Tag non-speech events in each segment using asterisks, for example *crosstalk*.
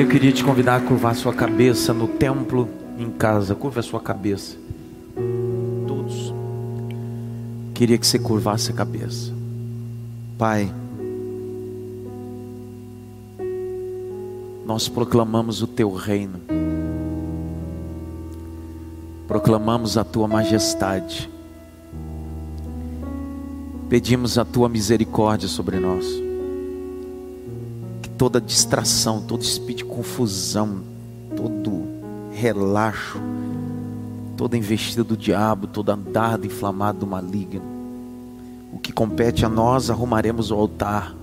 Eu queria te convidar a curvar sua cabeça no templo, em casa. Curva a sua cabeça. Todos. Queria que você curvasse a cabeça. Pai, nós proclamamos o teu reino. Proclamamos a tua majestade. Pedimos a tua misericórdia sobre nós toda distração, todo espírito de confusão, todo relaxo, toda investida do diabo, todo dardo inflamado do maligno. O que compete a nós, arrumaremos o altar.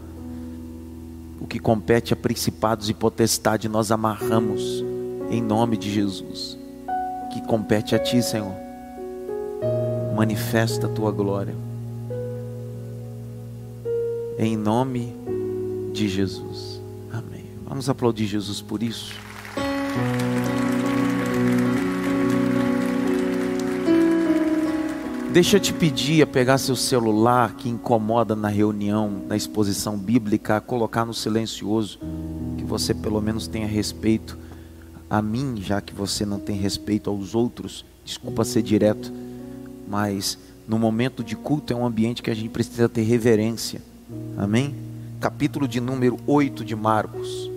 O que compete a principados e potestade, nós amarramos em nome de Jesus. O que compete a ti, Senhor, manifesta a tua glória. Em nome de Jesus. Vamos aplaudir Jesus por isso. Deixa eu te pedir a pegar seu celular que incomoda na reunião, na exposição bíblica, a colocar no silencioso, que você pelo menos tenha respeito a mim, já que você não tem respeito aos outros. Desculpa ser direto, mas no momento de culto é um ambiente que a gente precisa ter reverência. Amém? Capítulo de número 8 de Marcos.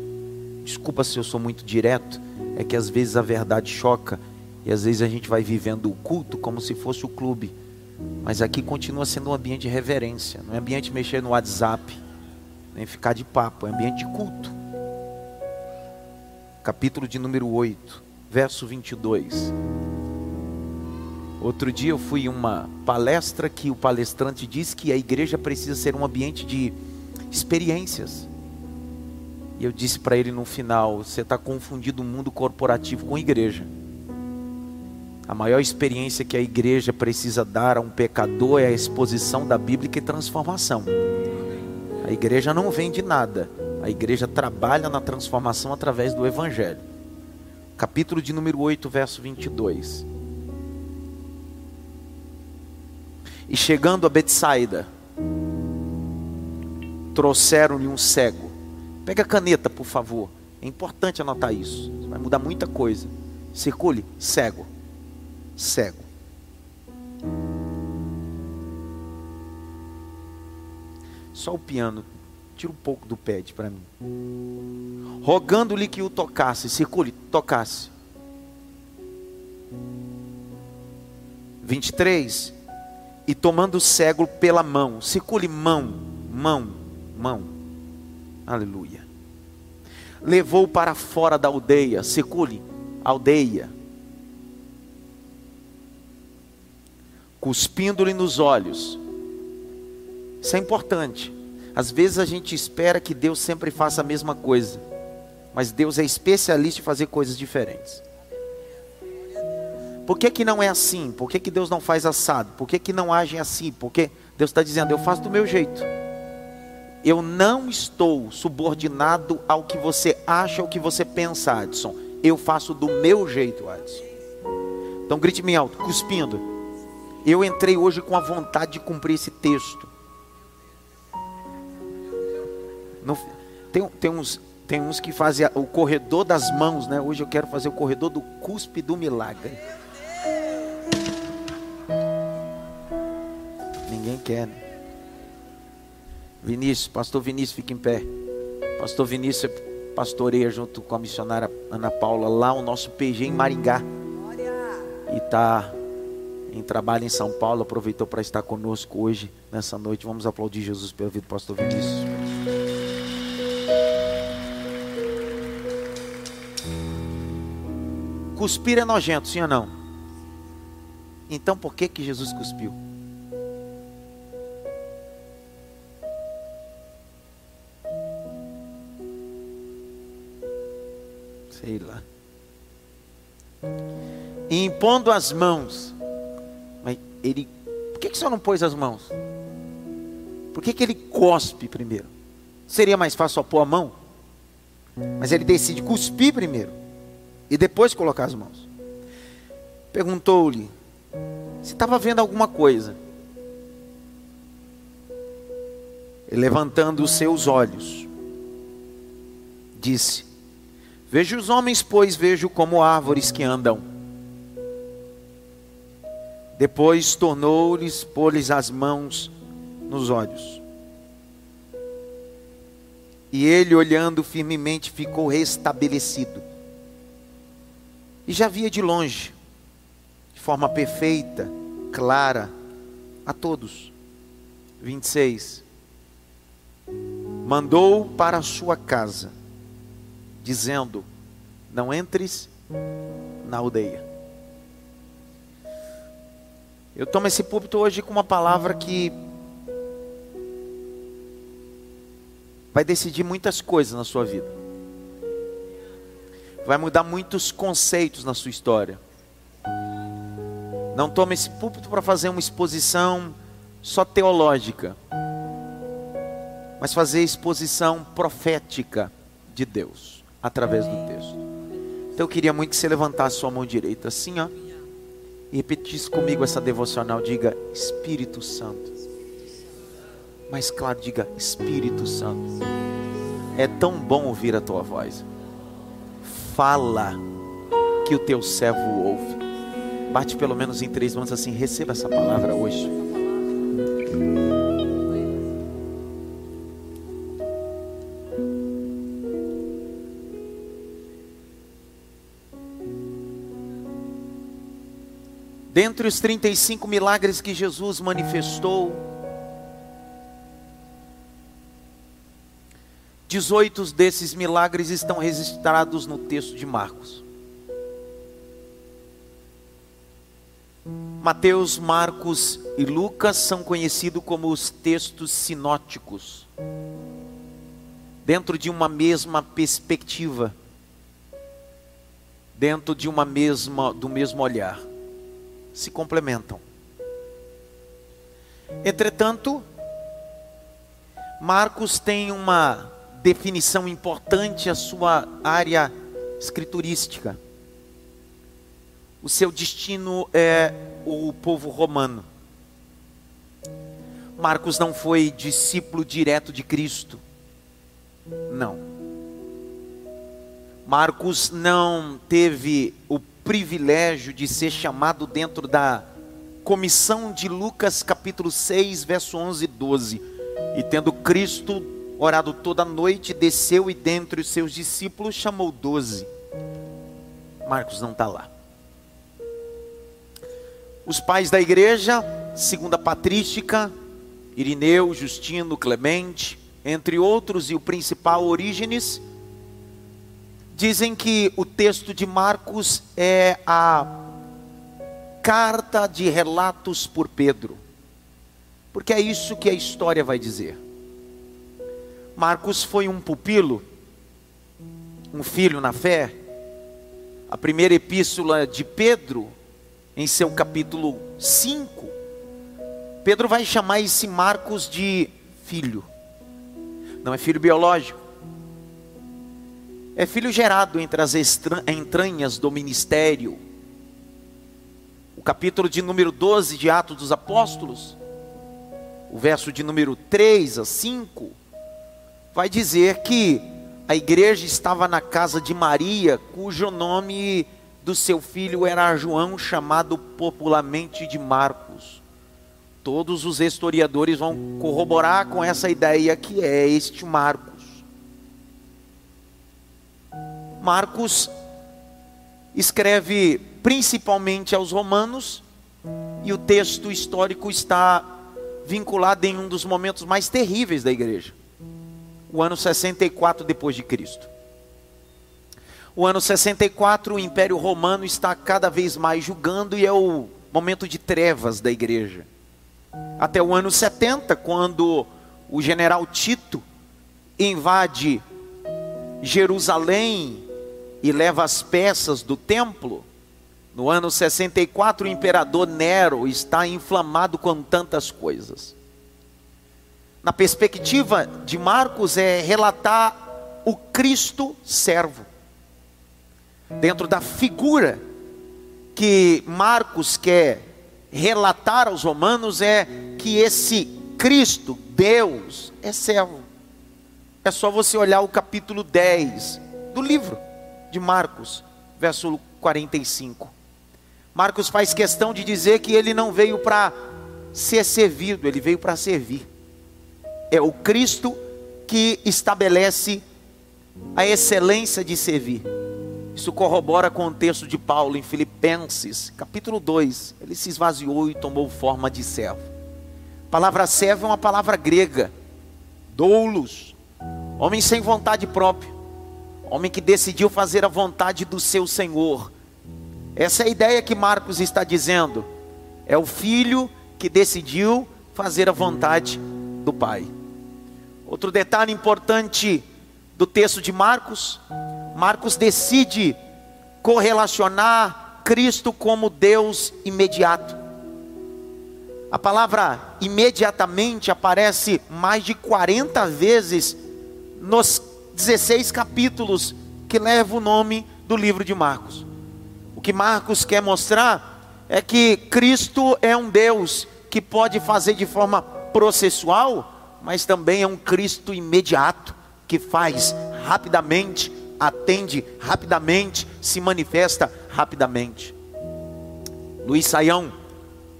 Desculpa se eu sou muito direto, é que às vezes a verdade choca e às vezes a gente vai vivendo o culto como se fosse o clube. Mas aqui continua sendo um ambiente de reverência, não é ambiente mexer no WhatsApp, nem ficar de papo, é ambiente de culto. Capítulo de número 8, verso 22. Outro dia eu fui em uma palestra que o palestrante disse que a igreja precisa ser um ambiente de experiências. E eu disse para ele no final: você está confundindo o mundo corporativo com igreja. A maior experiência que a igreja precisa dar a um pecador é a exposição da Bíblia e transformação. A igreja não vende nada, a igreja trabalha na transformação através do Evangelho. Capítulo de número 8, verso 22. E chegando a Betsaida, trouxeram-lhe um cego Pega a caneta, por favor. É importante anotar isso. Vai mudar muita coisa. Circule, cego. Cego. Só o piano. Tira um pouco do pad para mim. Rogando-lhe que o tocasse. Circule, tocasse. 23. E tomando o cego pela mão. Circule mão, mão, mão. Aleluia. Levou para fora da aldeia, secule, aldeia. Cuspindo-lhe nos olhos. Isso é importante. Às vezes a gente espera que Deus sempre faça a mesma coisa, mas Deus é especialista em fazer coisas diferentes. Por que, que não é assim? Por que, que Deus não faz assado? Por que, que não agem assim? Porque Deus está dizendo, eu faço do meu jeito. Eu não estou subordinado ao que você acha, ao que você pensa, Adson. Eu faço do meu jeito, Adson. Então grite me alto, cuspindo. Eu entrei hoje com a vontade de cumprir esse texto. Não, tem, tem, uns, tem uns que fazem o corredor das mãos, né? Hoje eu quero fazer o corredor do cuspe do milagre. Ninguém quer, né? Vinícius, pastor Vinícius, fica em pé. Pastor Vinícius pastoreia junto com a missionária Ana Paula lá o nosso PG em Maringá. E está em trabalho em São Paulo, aproveitou para estar conosco hoje, nessa noite. Vamos aplaudir Jesus pela vida do pastor Vinícius. Cuspir é nojento, sim ou não? Então por que que Jesus cuspiu? Sei lá. E impondo as mãos. Mas ele. Por que, que senhor não pôs as mãos? Por que, que ele cospe primeiro? Seria mais fácil só pôr a mão? Mas ele decide cuspir primeiro. E depois colocar as mãos. Perguntou-lhe se estava vendo alguma coisa. E levantando os seus olhos, disse: Vejo os homens, pois vejo como árvores que andam. Depois tornou-lhes, pôr-lhes as mãos nos olhos. E ele, olhando firmemente, ficou restabelecido. E já via de longe, de forma perfeita, clara, a todos. 26. Mandou para a sua casa, dizendo: Não entres na aldeia. Eu tomo esse púlpito hoje com uma palavra que vai decidir muitas coisas na sua vida. Vai mudar muitos conceitos na sua história. Não tome esse púlpito para fazer uma exposição só teológica, mas fazer exposição profética de Deus através do texto. Então eu queria muito que você levantasse sua mão direita assim, ó, e repetisse comigo essa devocional. Diga Espírito Santo. Mais claro, diga Espírito Santo. É tão bom ouvir a tua voz. Fala que o teu servo ouve. Bate pelo menos em três mãos assim, receba essa palavra hoje. Dentre os 35 milagres que Jesus manifestou, 18 desses milagres estão registrados no texto de Marcos. Mateus, Marcos e Lucas são conhecidos como os textos sinóticos. Dentro de uma mesma perspectiva, dentro de uma mesma do mesmo olhar, se complementam. Entretanto, Marcos tem uma definição importante a sua área escriturística o seu destino é o povo romano. Marcos não foi discípulo direto de Cristo. Não. Marcos não teve o privilégio de ser chamado dentro da comissão de Lucas capítulo 6, verso 11 e 12. E tendo Cristo orado toda a noite, desceu e dentre os seus discípulos chamou doze. Marcos não está lá. Os pais da igreja, segunda patrística, Irineu, Justino, Clemente, entre outros, e o principal Orígenes, dizem que o texto de Marcos é a carta de relatos por Pedro, porque é isso que a história vai dizer. Marcos foi um pupilo, um filho na fé. A primeira epístola de Pedro em seu capítulo 5, Pedro vai chamar esse Marcos de filho. Não é filho biológico. É filho gerado entre as entranhas do ministério. O capítulo de número 12 de Atos dos Apóstolos, o verso de número 3 a 5, vai dizer que a igreja estava na casa de Maria, cujo nome do seu filho era João, chamado popularmente de Marcos. Todos os historiadores vão corroborar com essa ideia que é este Marcos. Marcos escreve principalmente aos romanos e o texto histórico está vinculado em um dos momentos mais terríveis da igreja. O ano 64 depois de Cristo. O ano 64, o Império Romano está cada vez mais julgando e é o momento de trevas da igreja. Até o ano 70, quando o general Tito invade Jerusalém e leva as peças do templo. No ano 64, o imperador Nero está inflamado com tantas coisas. Na perspectiva de Marcos, é relatar o Cristo servo dentro da figura que Marcos quer relatar aos romanos é que esse Cristo, Deus, é servo. É só você olhar o capítulo 10 do livro. De Marcos, verso 45. Marcos faz questão de dizer que ele não veio para ser servido, ele veio para servir. É o Cristo que estabelece a excelência de servir. Isso corrobora com o texto de Paulo em Filipenses, capítulo 2. Ele se esvaziou e tomou forma de servo. A palavra servo é uma palavra grega, doulos, homem sem vontade própria, homem que decidiu fazer a vontade do seu Senhor. Essa é a ideia que Marcos está dizendo. É o filho que decidiu fazer a vontade do Pai. Outro detalhe importante do texto de Marcos Marcos decide correlacionar Cristo como Deus imediato. A palavra imediatamente aparece mais de 40 vezes nos 16 capítulos que levam o nome do livro de Marcos. O que Marcos quer mostrar é que Cristo é um Deus que pode fazer de forma processual, mas também é um Cristo imediato, que faz rapidamente atende rapidamente, se manifesta rapidamente. Luiz Saião,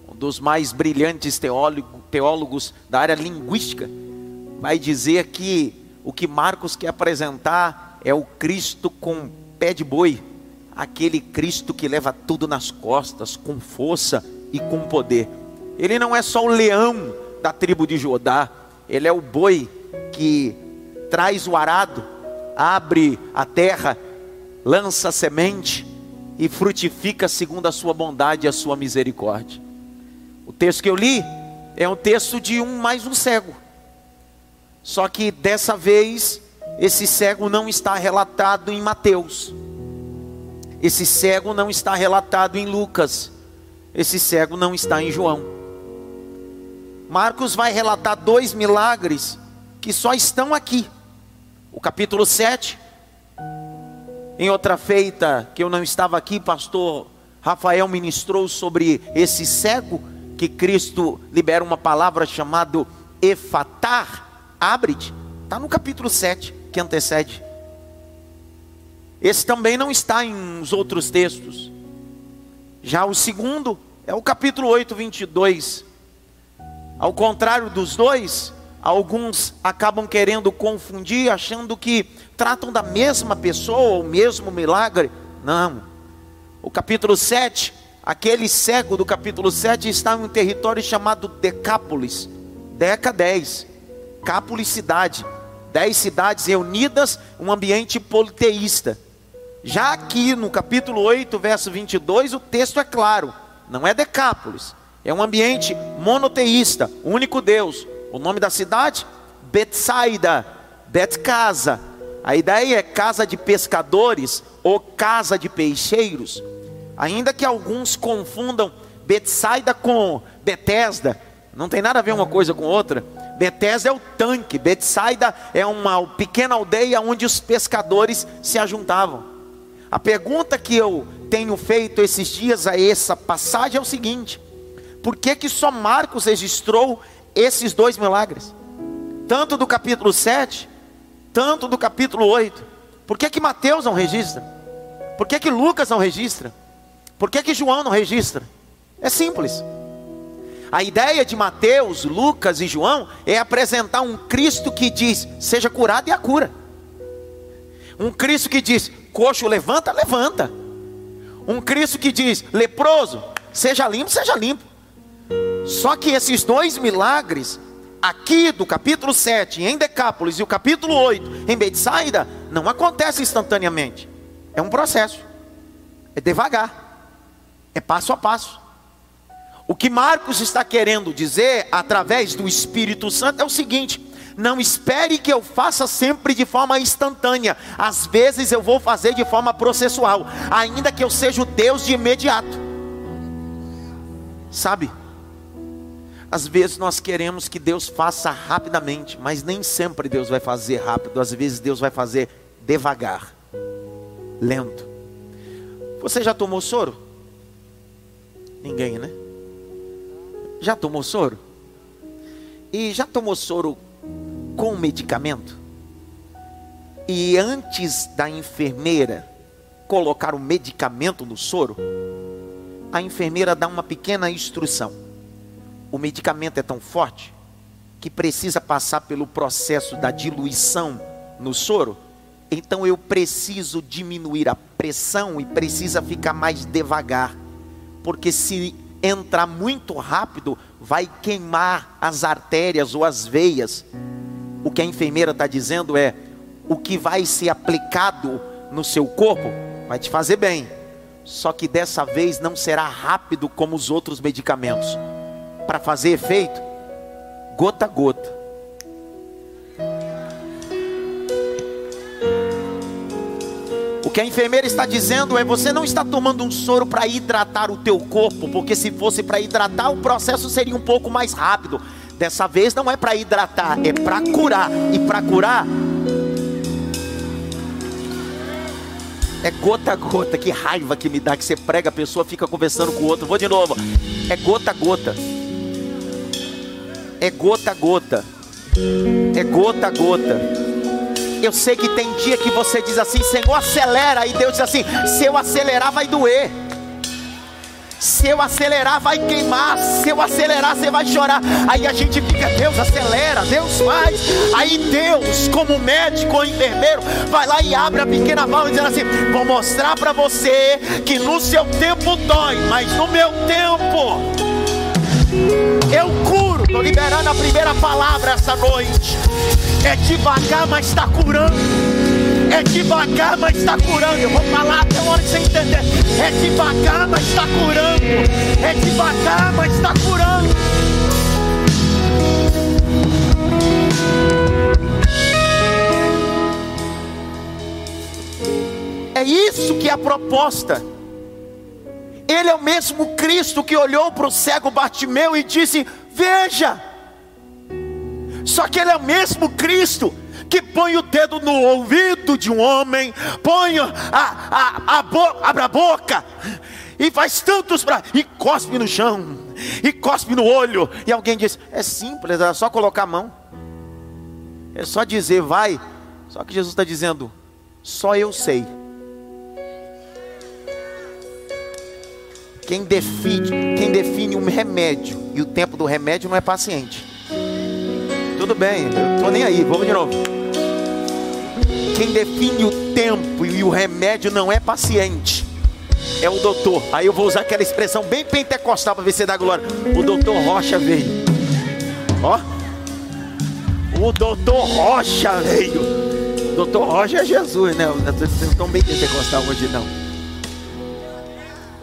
um dos mais brilhantes teólogo, teólogos da área linguística, vai dizer que o que Marcos quer apresentar é o Cristo com pé de boi, aquele Cristo que leva tudo nas costas, com força e com poder. Ele não é só o leão da tribo de Judá, ele é o boi que traz o arado abre a terra, lança a semente e frutifica segundo a sua bondade e a sua misericórdia. O texto que eu li é um texto de um mais um cego. Só que dessa vez esse cego não está relatado em Mateus. Esse cego não está relatado em Lucas. Esse cego não está em João. Marcos vai relatar dois milagres que só estão aqui o capítulo 7. Em outra feita, que eu não estava aqui, pastor Rafael ministrou sobre esse cego, que Cristo libera uma palavra chamada efatar, abre-te. Está no capítulo 7, que antecede. Esse também não está em os outros textos. Já o segundo é o capítulo 8, 22. Ao contrário dos dois, Alguns acabam querendo confundir, achando que tratam da mesma pessoa, o mesmo milagre. Não. O capítulo 7, aquele cego do capítulo 7 está em um território chamado Decápolis. Deca 10. Cápolis cidade. Dez cidades reunidas, um ambiente politeísta. Já aqui no capítulo 8, verso 22, o texto é claro. Não é Decápolis. É um ambiente monoteísta, único Deus, o nome da cidade? Betsaida, Betcasa. A ideia é casa de pescadores ou casa de peixeiros. Ainda que alguns confundam Betsaida com Betesda, não tem nada a ver uma coisa com outra. Betesda é o tanque, Betsaida é uma pequena aldeia onde os pescadores se ajuntavam. A pergunta que eu tenho feito esses dias a essa passagem é o seguinte: por que que só Marcos registrou esses dois milagres, tanto do capítulo 7, tanto do capítulo 8. Por que, que Mateus não registra? Por que, que Lucas não registra? Por que, que João não registra? É simples. A ideia de Mateus, Lucas e João é apresentar um Cristo que diz: seja curado e a cura. Um Cristo que diz: coxo levanta, levanta. Um Cristo que diz: leproso, seja limpo, seja limpo. Só que esses dois milagres, aqui do capítulo 7 em Decápolis e o capítulo 8 em Betsaida, não acontecem instantaneamente. É um processo. É devagar. É passo a passo. O que Marcos está querendo dizer através do Espírito Santo é o seguinte: não espere que eu faça sempre de forma instantânea. Às vezes eu vou fazer de forma processual, ainda que eu seja o Deus de imediato. Sabe? Às vezes nós queremos que Deus faça rapidamente, mas nem sempre Deus vai fazer rápido, às vezes Deus vai fazer devagar, lento. Você já tomou soro? Ninguém, né? Já tomou soro? E já tomou soro com medicamento? E antes da enfermeira colocar o medicamento no soro, a enfermeira dá uma pequena instrução. O medicamento é tão forte que precisa passar pelo processo da diluição no soro, então eu preciso diminuir a pressão e precisa ficar mais devagar, porque se entrar muito rápido, vai queimar as artérias ou as veias. O que a enfermeira está dizendo é: o que vai ser aplicado no seu corpo vai te fazer bem, só que dessa vez não será rápido como os outros medicamentos. Para fazer efeito, gota a gota. O que a enfermeira está dizendo é: você não está tomando um soro para hidratar o teu corpo, porque se fosse para hidratar, o processo seria um pouco mais rápido. Dessa vez não é para hidratar, é para curar. E para curar é gota a gota. Que raiva que me dá que você prega, a pessoa fica conversando com o outro. Vou de novo. É gota a gota é gota a gota. É gota a gota. Eu sei que tem dia que você diz assim, Senhor, acelera. E Deus diz assim: se eu acelerar, vai doer. Se eu acelerar, vai queimar. Se eu acelerar, você vai chorar. Aí a gente fica, Deus acelera, Deus faz. Aí Deus, como médico ou enfermeiro, vai lá e abre a pequena válvula dizendo assim: Vou mostrar para você que no seu tempo dói, mas no meu tempo eu curo Estou liberando a primeira palavra essa noite. É devagar, mas está curando. É devagar, mas está curando. Eu vou falar até a hora que você entender. É devagar, mas está curando. É devagar, mas está curando. É isso que é a proposta. Ele é o mesmo Cristo que olhou para o cego Bartimeu e disse: Veja, só que Ele é o mesmo Cristo que põe o dedo no ouvido de um homem, põe a, a, a bo, abre a boca e faz tantos pra, e cospe no chão, e cospe no olho, e alguém diz: é simples, é só colocar a mão, é só dizer vai. Só que Jesus está dizendo: só eu sei. Quem define, quem define um remédio e o tempo do remédio não é paciente. Tudo bem, eu estou nem aí, vamos de novo. Quem define o tempo e o remédio não é paciente, é o doutor. Aí eu vou usar aquela expressão bem pentecostal para ver se dá glória. O doutor Rocha veio. Ó, o doutor Rocha veio. Doutor Rocha é Jesus, né? Não estou bem pentecostal hoje não.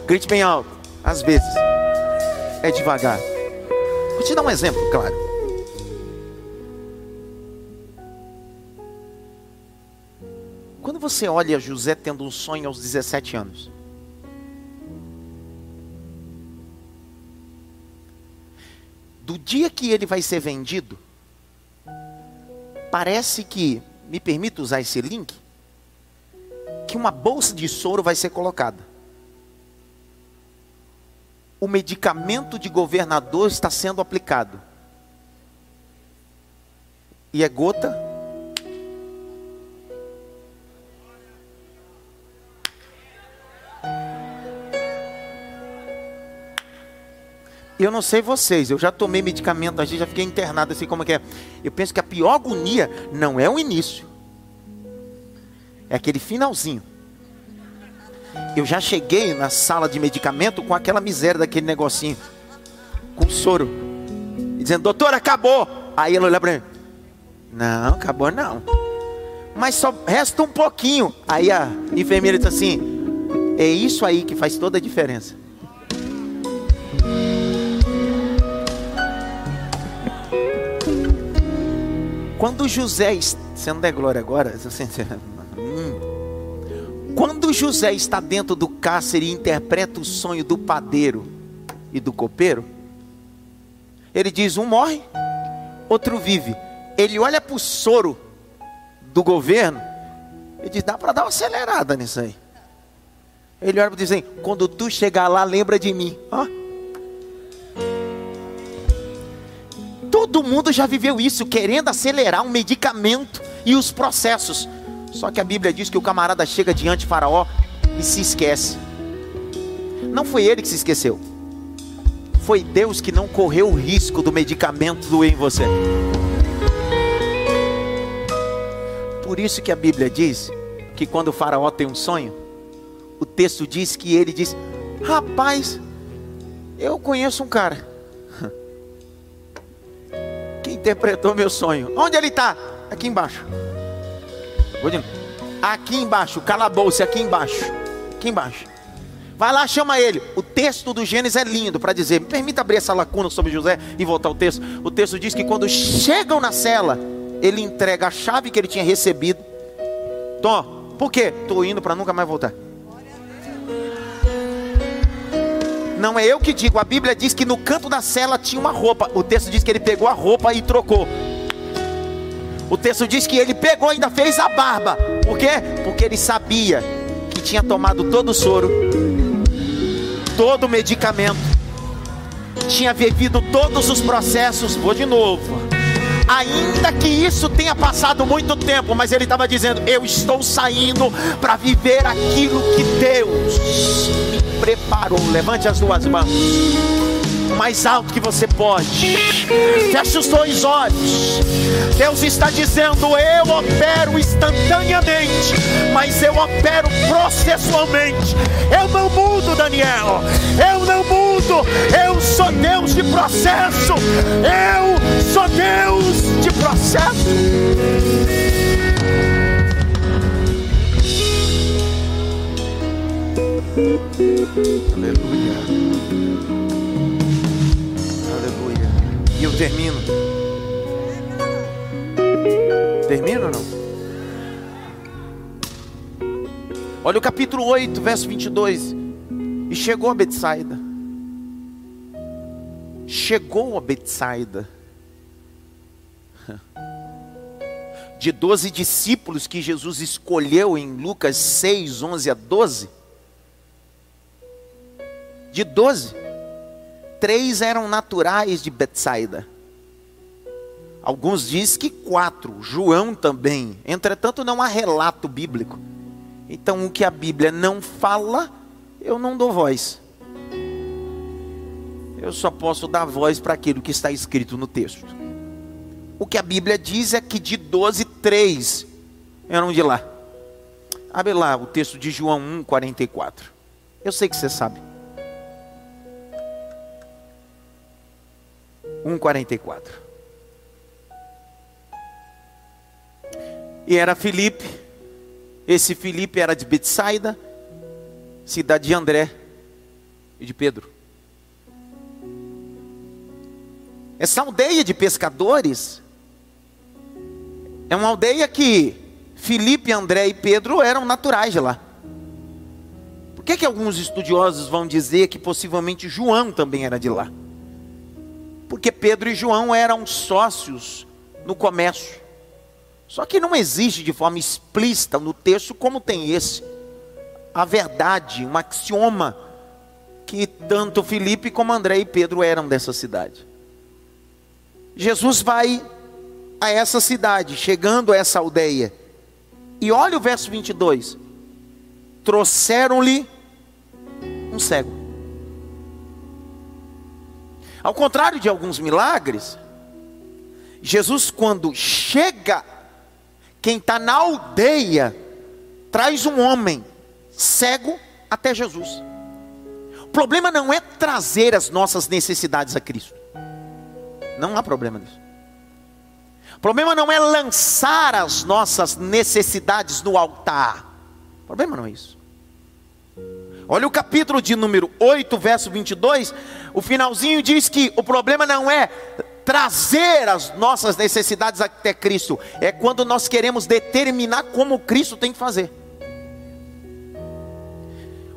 Grite bem alto. Às vezes, é devagar. Vou te dar um exemplo, claro. Quando você olha José tendo um sonho aos 17 anos, do dia que ele vai ser vendido, parece que, me permita usar esse link, que uma bolsa de soro vai ser colocada o medicamento de governador está sendo aplicado. E é gota. Eu não sei vocês, eu já tomei medicamento, a gente já fiquei internado assim como é que é. Eu penso que a pior agonia não é o início. É aquele finalzinho. Eu já cheguei na sala de medicamento com aquela miséria daquele negocinho, com soro, dizendo, doutor, acabou. Aí ela olha para mim, não, acabou não. Mas só resta um pouquinho. Aí a enfermeira diz assim: é isso aí que faz toda a diferença. Quando José, sendo de glória agora, *laughs* assim, quando José está dentro do cárcere e interpreta o sonho do padeiro e do copeiro, ele diz: um morre, outro vive. Ele olha para o soro do governo e diz: dá para dar uma acelerada nisso aí. Ele olha para dizer: assim, quando tu chegar lá, lembra de mim. Ó. Todo mundo já viveu isso, querendo acelerar um medicamento e os processos. Só que a Bíblia diz que o camarada chega diante de Faraó e se esquece. Não foi ele que se esqueceu. Foi Deus que não correu o risco do medicamento doer em você. Por isso que a Bíblia diz que quando o faraó tem um sonho, o texto diz que ele diz: Rapaz, eu conheço um cara *laughs* que interpretou meu sonho. Onde ele está? Aqui embaixo. Aqui embaixo, calabouço, aqui embaixo. Aqui embaixo. Vai lá, chama ele. O texto do Gênesis é lindo para dizer. Permita abrir essa lacuna sobre José e voltar ao texto. O texto diz que quando chegam na cela, ele entrega a chave que ele tinha recebido. Tom, por quê? Estou indo para nunca mais voltar. Não é eu que digo, a Bíblia diz que no canto da cela tinha uma roupa. O texto diz que ele pegou a roupa e trocou. O texto diz que ele pegou ainda fez a barba. Por quê? Porque ele sabia que tinha tomado todo o soro, todo o medicamento, tinha vivido todos os processos. Vou de novo ainda que isso tenha passado muito tempo, mas ele estava dizendo: Eu estou saindo para viver aquilo que Deus me preparou. Levante as duas mãos mais alto que você pode. Feche os dois olhos. Deus está dizendo: Eu opero instantaneamente, mas eu opero processualmente. Eu não mudo, Daniel. Eu não mudo. Eu sou Deus de processo. Eu sou Deus de processo. Aleluia. Termino. Termino ou não? Olha o capítulo 8, verso 22. E chegou a Betsaida. Chegou a Betsaida. *laughs* De doze discípulos que Jesus escolheu em Lucas 6, 11 a 12. De doze três eram naturais de Betsaida. Alguns dizem que quatro, João também. Entretanto, não há relato bíblico. Então, o que a Bíblia não fala, eu não dou voz. Eu só posso dar voz para aquilo que está escrito no texto. O que a Bíblia diz é que de doze, três eram de lá. Abre lá o texto de João 1, 44. Eu sei que você sabe. 1,44. E era Filipe, esse Filipe era de Betsaida, cidade de André e de Pedro. Essa aldeia de pescadores é uma aldeia que Filipe, André e Pedro eram naturais de lá. Por que, que alguns estudiosos vão dizer que possivelmente João também era de lá? Porque Pedro e João eram sócios no comércio. Só que não existe de forma explícita no texto como tem esse. A verdade, um axioma, que tanto Felipe como André e Pedro eram dessa cidade. Jesus vai a essa cidade, chegando a essa aldeia. E olha o verso 22. Trouxeram-lhe um cego. Ao contrário de alguns milagres, Jesus, quando chega, quem está na aldeia, traz um homem cego até Jesus. O problema não é trazer as nossas necessidades a Cristo, não há problema nisso. O problema não é lançar as nossas necessidades no altar, o problema não é isso. Olha o capítulo de número 8, verso 22. O finalzinho diz que o problema não é trazer as nossas necessidades até Cristo, é quando nós queremos determinar como Cristo tem que fazer.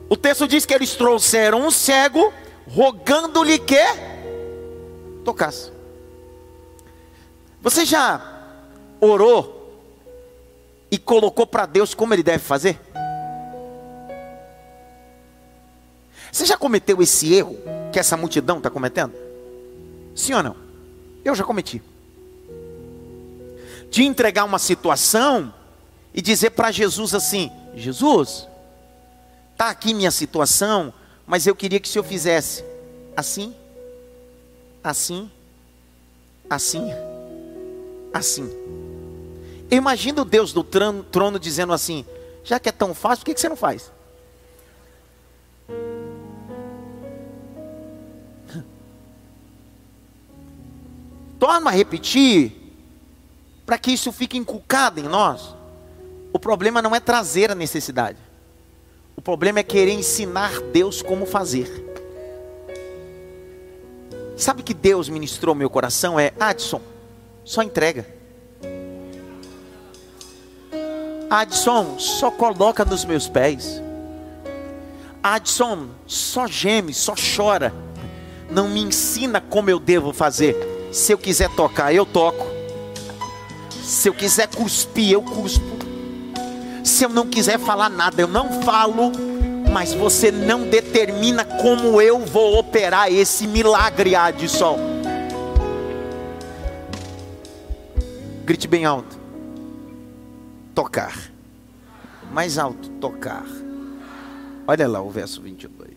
O texto diz que eles trouxeram um cego, rogando-lhe que tocasse. Você já orou e colocou para Deus como ele deve fazer? Você já cometeu esse erro que essa multidão está cometendo? Sim ou não? Eu já cometi. De entregar uma situação e dizer para Jesus assim: Jesus, está aqui minha situação, mas eu queria que o senhor fizesse assim, assim, assim, assim. Imagina o Deus do trono, trono dizendo assim: já que é tão fácil, por que, que você não faz? Torna a repetir, para que isso fique inculcado em nós. O problema não é trazer a necessidade, o problema é querer ensinar Deus como fazer. Sabe que Deus ministrou meu coração? É Adson, só entrega. Adson, só coloca nos meus pés. Adson, só geme, só chora. Não me ensina como eu devo fazer. Se eu quiser tocar, eu toco. Se eu quiser cuspir, eu cuspo. Se eu não quiser falar nada, eu não falo mas você não determina como eu vou operar esse milagre, Adson. Grite bem alto. Tocar. Mais alto, tocar. Olha lá o verso 22.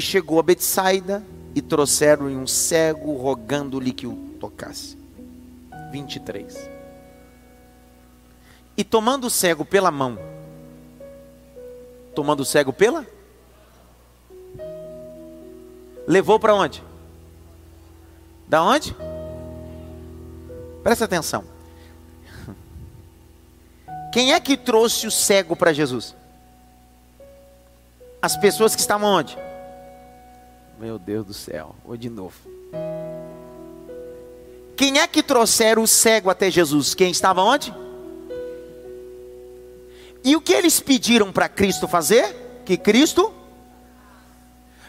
E chegou a Betsaida e trouxeram-lhe um cego, rogando-lhe que o tocasse. 23 e tomando o cego pela mão, tomando o cego pela? Levou para onde? Da onde? Presta atenção. Quem é que trouxe o cego para Jesus? As pessoas que estavam onde? Meu Deus do céu, vou de novo. Quem é que trouxeram o cego até Jesus? Quem estava onde? E o que eles pediram para Cristo fazer? Que Cristo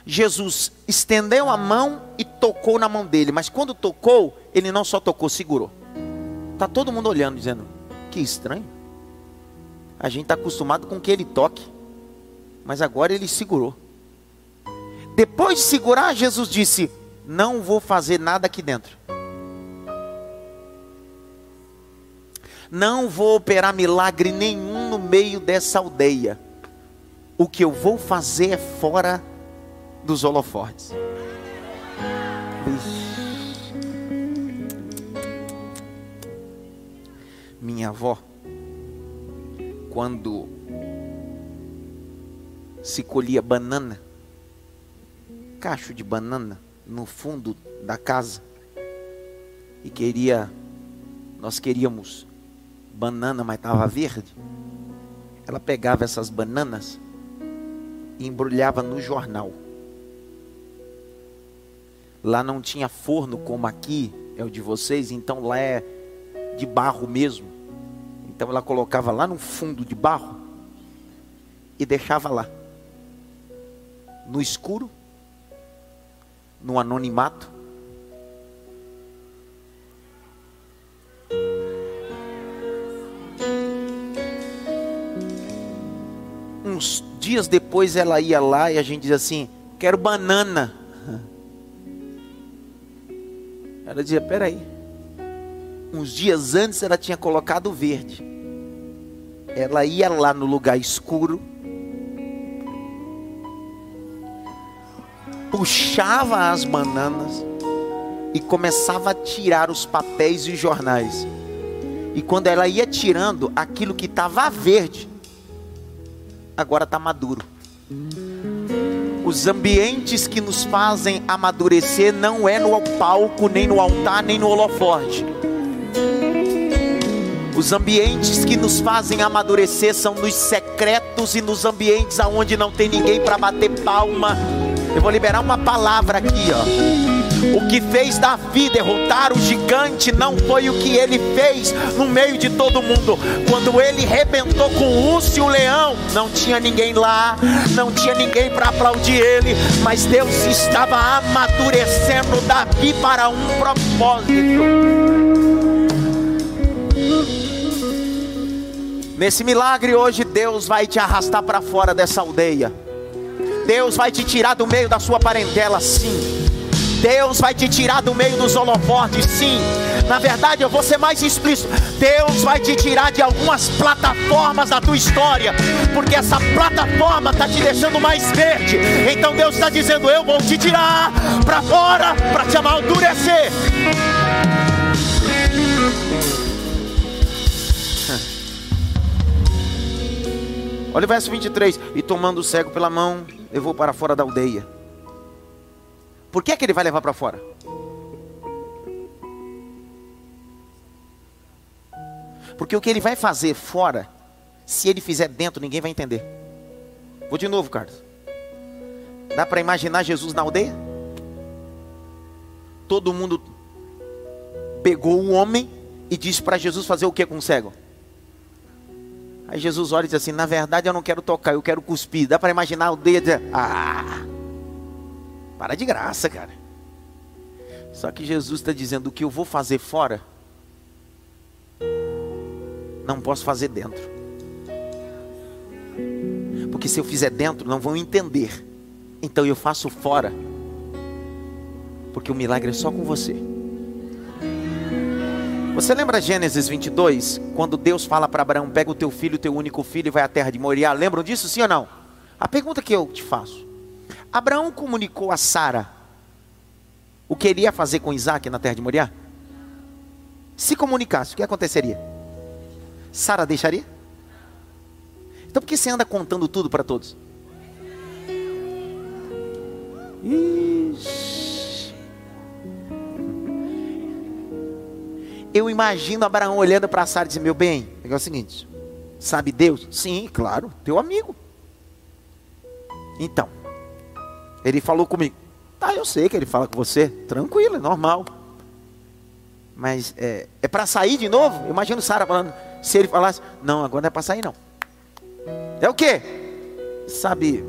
Jesus estendeu a mão e tocou na mão dele, mas quando tocou, ele não só tocou, segurou. Tá todo mundo olhando dizendo: "Que estranho". A gente está acostumado com que ele toque, mas agora ele segurou. Depois de segurar, Jesus disse: "Não vou fazer nada aqui dentro. Não vou operar milagre nenhum no meio dessa aldeia. O que eu vou fazer é fora dos holofotes. Minha avó, quando se colhia banana, cacho de banana no fundo da casa, e queria, nós queríamos banana, mas estava verde. Ela pegava essas bananas e embrulhava no jornal. Lá não tinha forno como aqui, é o de vocês, então lá é de barro mesmo. Então ela colocava lá no fundo de barro e deixava lá. No escuro, no anonimato, uns dias depois ela ia lá e a gente dizia assim: quero banana. *laughs* Ela dizia: peraí. Uns dias antes ela tinha colocado verde. Ela ia lá no lugar escuro, puxava as bananas e começava a tirar os papéis e os jornais. E quando ela ia tirando aquilo que estava verde, agora está maduro. Os ambientes que nos fazem amadurecer não é no palco, nem no altar, nem no holofote. Os ambientes que nos fazem amadurecer são nos secretos e nos ambientes aonde não tem ninguém para bater palma. Eu vou liberar uma palavra aqui, ó. O que fez Davi derrotar o gigante não foi o que ele fez no meio de todo mundo. Quando ele rebentou com o urso e o leão, não tinha ninguém lá, não tinha ninguém para aplaudir ele, mas Deus estava amadurecendo Davi para um propósito. Nesse milagre hoje, Deus vai te arrastar para fora dessa aldeia. Deus vai te tirar do meio da sua parentela, sim. Deus vai te tirar do meio dos holofotes, sim. Na verdade, eu vou ser mais explícito. Deus vai te tirar de algumas plataformas da tua história, porque essa plataforma está te deixando mais verde. Então Deus está dizendo: Eu vou te tirar para fora para te amadurecer. Olha o verso 23. E tomando o cego pela mão, levou para fora da aldeia. Por que, é que ele vai levar para fora? Porque o que ele vai fazer fora, se ele fizer dentro, ninguém vai entender. Vou de novo, Carlos. Dá para imaginar Jesus na aldeia? Todo mundo pegou o homem e disse para Jesus fazer o que com o cego? Aí Jesus olha e diz assim: Na verdade eu não quero tocar, eu quero cuspir. Dá para imaginar aldeia dizer: Ah, para de graça, cara. Só que Jesus está dizendo: O que eu vou fazer fora, não posso fazer dentro. Porque se eu fizer dentro, não vão entender. Então eu faço fora. Porque o milagre é só com você. Você lembra Gênesis 22, quando Deus fala para Abraão: pega o teu filho, o teu único filho, e vai à terra de Moriá? Lembram disso, sim ou não? A pergunta que eu te faço: Abraão comunicou a Sara o que ele ia fazer com Isaac na terra de Moriá? Se comunicasse, o que aconteceria? Sara deixaria? Então por que você anda contando tudo para todos? Ixi. Eu imagino Abraão olhando para Sara e dizendo: Meu bem, é o seguinte, sabe Deus? Sim, claro, teu amigo. Então, ele falou comigo. Tá, eu sei que ele fala com você, tranquilo, é normal. Mas é, é para sair de novo? Eu imagino Sara falando. Se ele falasse, não, agora não é para sair não. É o quê? Sabe?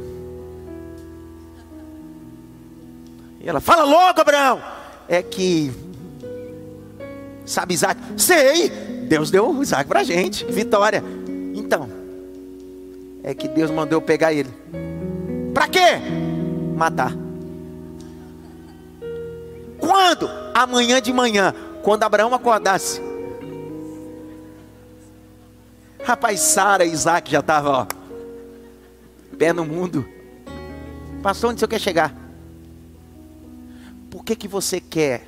E ela fala logo, Abraão. É que Sabe Isaac? Sei! Deus deu Isaac para gente. Vitória. Então, é que Deus mandou eu pegar ele. Para quê? Matar. Quando? Amanhã de manhã. Quando Abraão acordasse. Rapaz, Sara e Isaac já estavam, ó. Pé no mundo. Pastor, onde você quer chegar? Por que, que você quer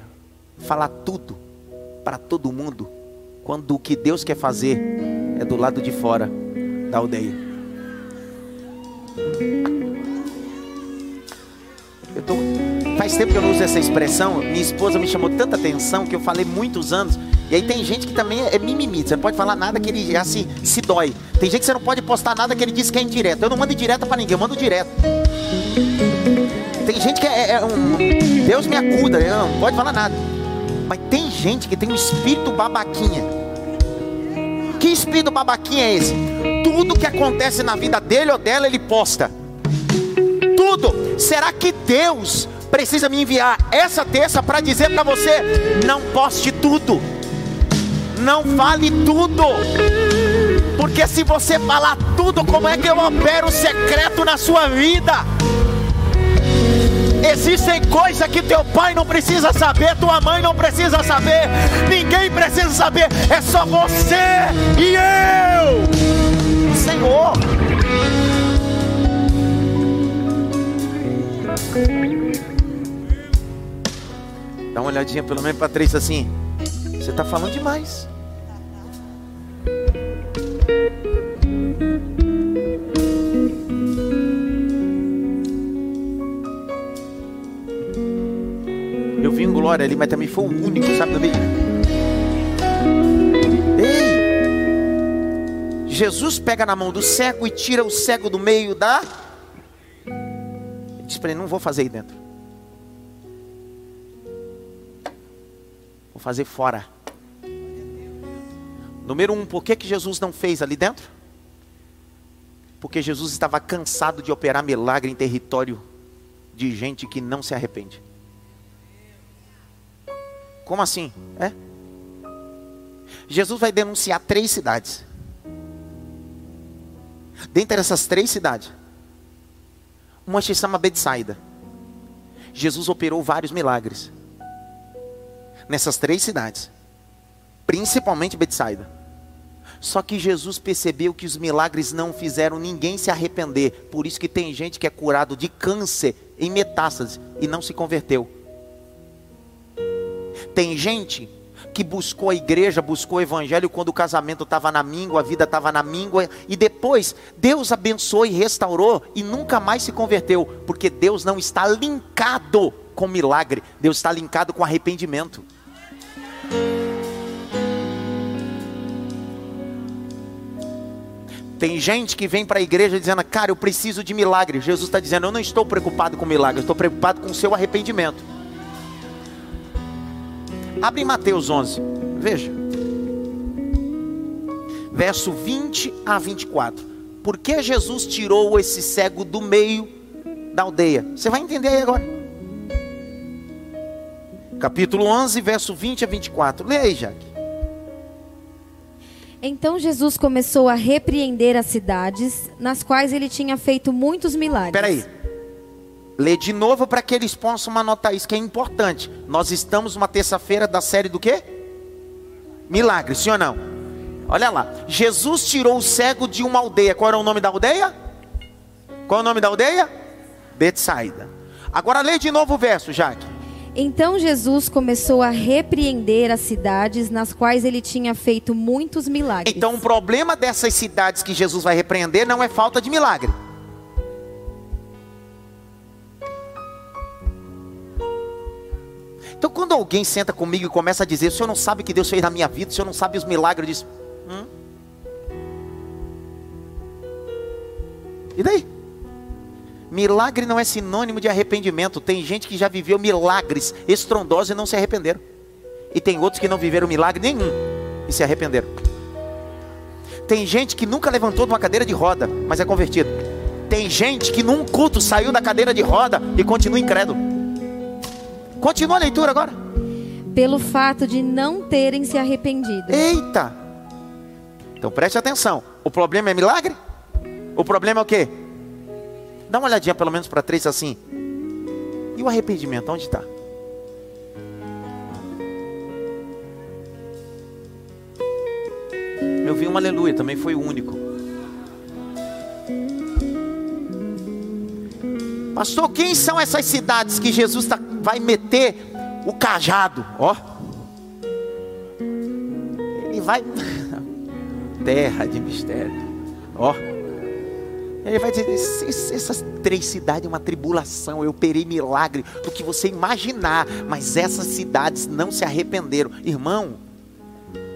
falar tudo para todo mundo, quando o que Deus quer fazer é do lado de fora da aldeia. Tô, faz tempo que eu não uso essa expressão. Minha esposa me chamou tanta atenção que eu falei muitos anos. E aí tem gente que também é mimimi. Você não pode falar nada que ele já se, se dói. Tem gente que você não pode postar nada que ele diz que é indireto. Eu não mando direto para ninguém, eu mando direto. Tem gente que é, é um. Deus me acuda, eu não pode falar nada. Mas tem gente que tem um espírito babaquinha. Que espírito babaquinha é esse? Tudo que acontece na vida dele ou dela, ele posta. Tudo. Será que Deus precisa me enviar essa terça para dizer para você: não poste tudo, não fale tudo. Porque se você falar tudo, como é que eu opero secreto na sua vida? Existem coisas que teu pai não precisa saber, tua mãe não precisa saber, ninguém precisa saber, é só você e eu, Senhor. Dá uma olhadinha pelo menos para três assim. Você está falando demais. Vi glória ali, mas também foi o único, sabe também? Ei! Jesus pega na mão do cego e tira o cego do meio da. Diz para ele: Não vou fazer aí dentro. Vou fazer fora. Número um, por que, que Jesus não fez ali dentro? Porque Jesus estava cansado de operar milagre em território de gente que não se arrepende. Como assim? É? Jesus vai denunciar três cidades. Dentre essas três cidades, uma se chama Betsaida. Jesus operou vários milagres nessas três cidades, principalmente Betsaida. Só que Jesus percebeu que os milagres não fizeram ninguém se arrepender. Por isso que tem gente que é curado de câncer em metástase e não se converteu. Tem gente que buscou a igreja, buscou o evangelho quando o casamento estava na míngua, a vida estava na míngua, e depois Deus abençoou e restaurou e nunca mais se converteu, porque Deus não está linkado com milagre, Deus está linkado com arrependimento. Tem gente que vem para a igreja dizendo, cara, eu preciso de milagre. Jesus está dizendo, eu não estou preocupado com milagre, eu estou preocupado com o seu arrependimento. Abre em Mateus 11, veja. Verso 20 a 24. Por que Jesus tirou esse cego do meio da aldeia? Você vai entender aí agora. Capítulo 11, verso 20 a 24. Leia aí, Jaque. Então Jesus começou a repreender as cidades nas quais ele tinha feito muitos milagres. Peraí. Lê de novo para que eles possam anotar isso que é importante. Nós estamos numa terça-feira da série do quê? Milagres, sim ou não? Olha lá. Jesus tirou o cego de uma aldeia. Qual era o nome da aldeia? Qual é o nome da aldeia? Betsaida. Agora lê de novo o verso, Jaque. Então Jesus começou a repreender as cidades nas quais ele tinha feito muitos milagres. Então o problema dessas cidades que Jesus vai repreender não é falta de milagre. Então, quando alguém senta comigo e começa a dizer: o senhor não sabe o que Deus fez na minha vida, o senhor não sabe os milagres, eu disse: hum? E daí? Milagre não é sinônimo de arrependimento. Tem gente que já viveu milagres estrondosos e não se arrependeram. E tem outros que não viveram milagre nenhum e se arrependeram. Tem gente que nunca levantou de uma cadeira de roda, mas é convertido. Tem gente que num culto saiu da cadeira de roda e continua incrédulo. Continua a leitura agora. Pelo fato de não terem se arrependido. Eita! Então preste atenção. O problema é milagre? O problema é o quê? Dá uma olhadinha pelo menos para três assim. E o arrependimento, onde está? Eu vi um aleluia, também foi o único. Pastor, quem são essas cidades que Jesus tá, vai meter o cajado? Ó. Ele vai. *laughs* Terra de mistério. Ó. Ele vai dizer: essas três cidades é uma tribulação. Eu operei milagre do que você imaginar. Mas essas cidades não se arrependeram. Irmão,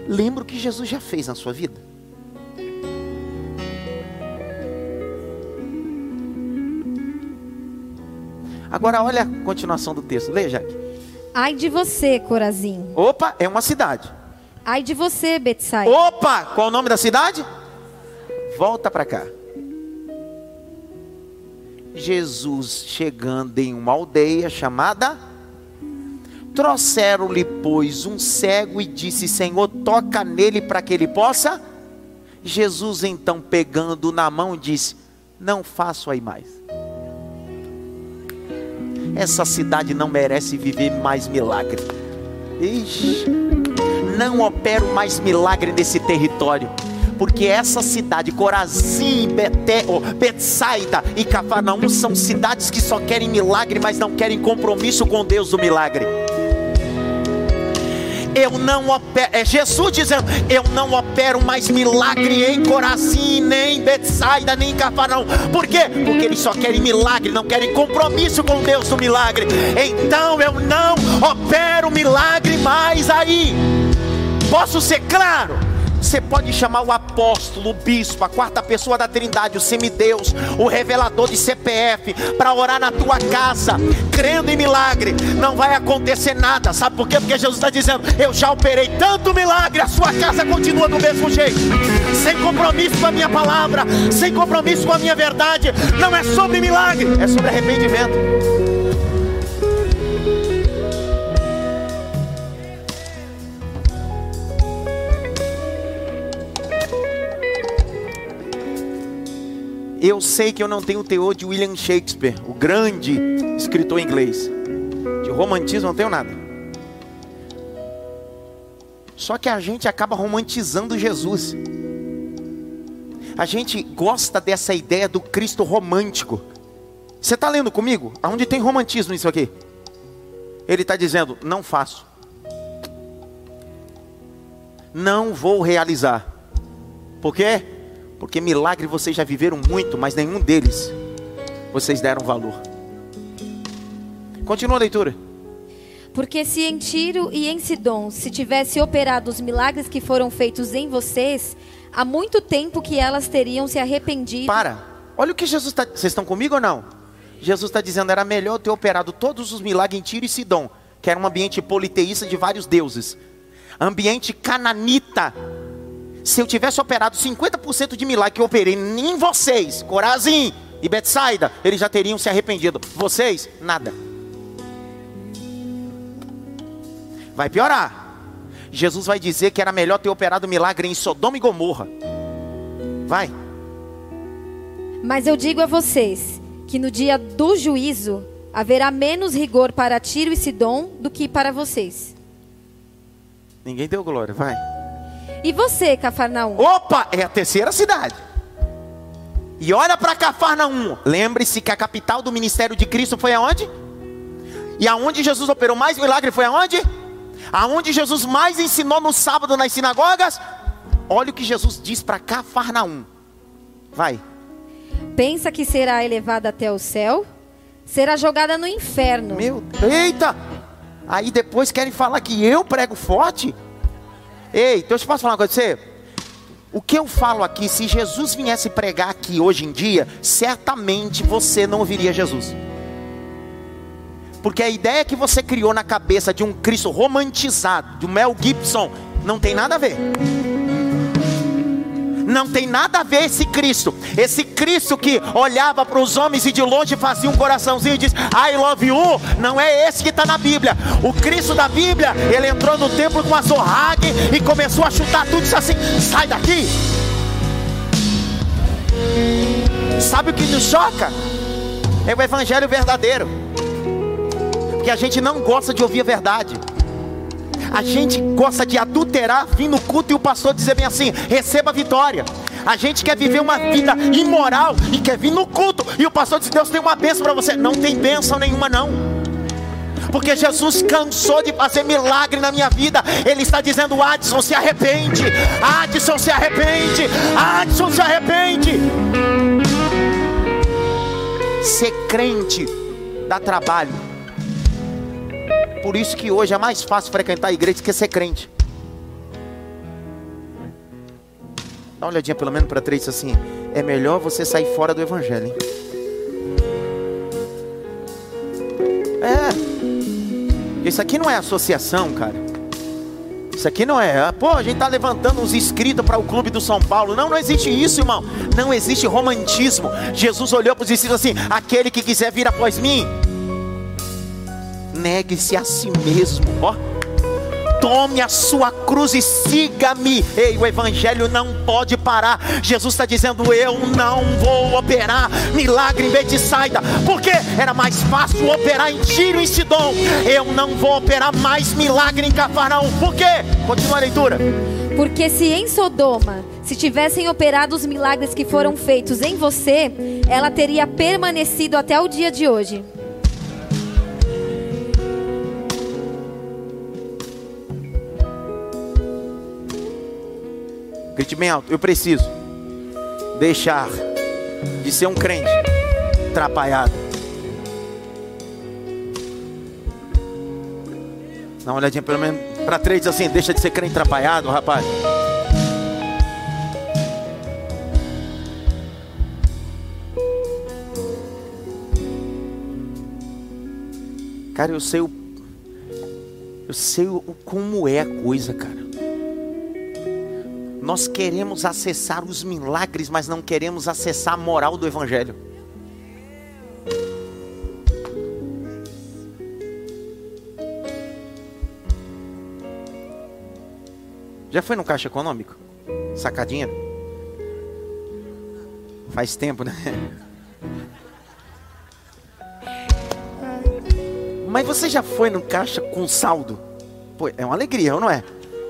lembra o que Jesus já fez na sua vida? Agora olha a continuação do texto. Leia, Jaque. Ai de você, Corazim. Opa, é uma cidade. Ai de você, Betsaida. Opa, qual o nome da cidade? Volta para cá. Jesus chegando em uma aldeia chamada Trouxeram-lhe, pois, um cego e disse: Senhor, toca nele para que ele possa. Jesus, então, pegando na mão, disse: Não faço aí mais. Essa cidade não merece viver mais milagre. Ixi, não opero mais milagre nesse território. Porque essa cidade, Corazim, Betsaida e Cafarnaum são cidades que só querem milagre, mas não querem compromisso com Deus do milagre eu não opero, é Jesus dizendo, eu não opero mais milagre em Corazim, nem em Betsaida, nem em Cafarnaum. Por quê? Porque eles só querem milagre, não querem compromisso com Deus do milagre. Então eu não opero milagre mais aí. Posso ser claro? Você pode chamar o apóstolo, o bispo, a quarta pessoa da Trindade, o semideus, o revelador de CPF, para orar na tua casa, crendo em milagre. Não vai acontecer nada, sabe por quê? Porque Jesus está dizendo: Eu já operei tanto milagre, a sua casa continua do mesmo jeito, sem compromisso com a minha palavra, sem compromisso com a minha verdade. Não é sobre milagre, é sobre arrependimento. Eu sei que eu não tenho o teor de William Shakespeare, o grande escritor inglês. romantismo, não tenho nada. Só que a gente acaba romantizando Jesus. A gente gosta dessa ideia do Cristo romântico. Você está lendo comigo? Aonde tem romantismo nisso aqui? Ele está dizendo: não faço. Não vou realizar. Por quê? Porque milagre vocês já viveram muito, mas nenhum deles vocês deram valor. Continua a leitura. Porque se em Tiro e em Sidom se tivesse operado os milagres que foram feitos em vocês, há muito tempo que elas teriam se arrependido. Para. Olha o que Jesus está. Vocês estão comigo ou não? Jesus está dizendo era melhor ter operado todos os milagres em Tiro e Sidom, que era um ambiente politeísta de vários deuses, ambiente cananita. Se eu tivesse operado 50% de milagre que eu operei em vocês, Corazim e Betsaida, eles já teriam se arrependido. Vocês, nada. Vai piorar. Jesus vai dizer que era melhor ter operado milagre em Sodoma e Gomorra. Vai. Mas eu digo a vocês que no dia do juízo haverá menos rigor para Tiro e Sidom do que para vocês. Ninguém deu glória, vai. E você, Cafarnaum? Opa, é a terceira cidade. E olha para Cafarnaum. Lembre-se que a capital do ministério de Cristo foi aonde? E aonde Jesus operou mais milagre foi aonde? Aonde Jesus mais ensinou no sábado nas sinagogas? Olha o que Jesus diz para Cafarnaum. Vai. Pensa que será elevada até o céu? Será jogada no inferno. Meu, eita! Aí depois querem falar que eu prego forte? Ei, então eu posso falar uma coisa pra você? O que eu falo aqui, se Jesus viesse pregar aqui hoje em dia, certamente você não ouviria Jesus. Porque a ideia que você criou na cabeça de um Cristo romantizado, de um Mel Gibson, não tem nada a ver. Não tem nada a ver esse Cristo. Esse Cristo que olhava para os homens e de longe fazia um coraçãozinho e diz: I love you. Não é esse que está na Bíblia. O Cristo da Bíblia, ele entrou no templo com a zorrague e começou a chutar tudo. Disse assim: sai daqui. Sabe o que nos choca? É o Evangelho verdadeiro. Porque a gente não gosta de ouvir a verdade. A gente gosta de adulterar, vir no culto e o pastor dizer bem assim: receba a vitória. A gente quer viver uma vida imoral e quer vir no culto e o pastor diz: Deus tem uma bênção para você. Não tem bênção nenhuma, não. Porque Jesus cansou de fazer milagre na minha vida. Ele está dizendo: Adson, se arrepende. Adson, se arrepende. Adson, se arrepende. Ser crente dá trabalho. Por isso que hoje é mais fácil frequentar a igreja do que ser crente. Dá uma olhadinha pelo menos para três assim. É melhor você sair fora do evangelho. Hein? É. Isso aqui não é associação, cara. Isso aqui não é. Ah, pô, a gente tá levantando uns inscritos para o clube do São Paulo. Não, não existe isso, irmão. Não existe romantismo. Jesus olhou para os discípulos assim: aquele que quiser vir após mim, negue-se a si mesmo, ó. Tome a sua cruz e siga-me. Ei, o Evangelho não pode parar. Jesus está dizendo: Eu não vou operar milagre em Betsaida, porque era mais fácil operar em Tiro e Sidom. Eu não vou operar mais milagre em Cafarnaum. Por quê? Continua a leitura. Porque se em Sodoma se tivessem operado os milagres que foram feitos em você, ela teria permanecido até o dia de hoje. Bem alto. Eu preciso deixar de ser um crente atrapalhado. Dá uma olhadinha pelo menos para três assim, deixa de ser crente atrapalhado, rapaz. Cara, eu sei o eu sei o, como é a coisa, cara. Nós queremos acessar os milagres, mas não queremos acessar a moral do Evangelho. Já foi no caixa econômico? Sacadinha? Faz tempo, né? Mas você já foi no caixa com saldo? Pô, é uma alegria, não é?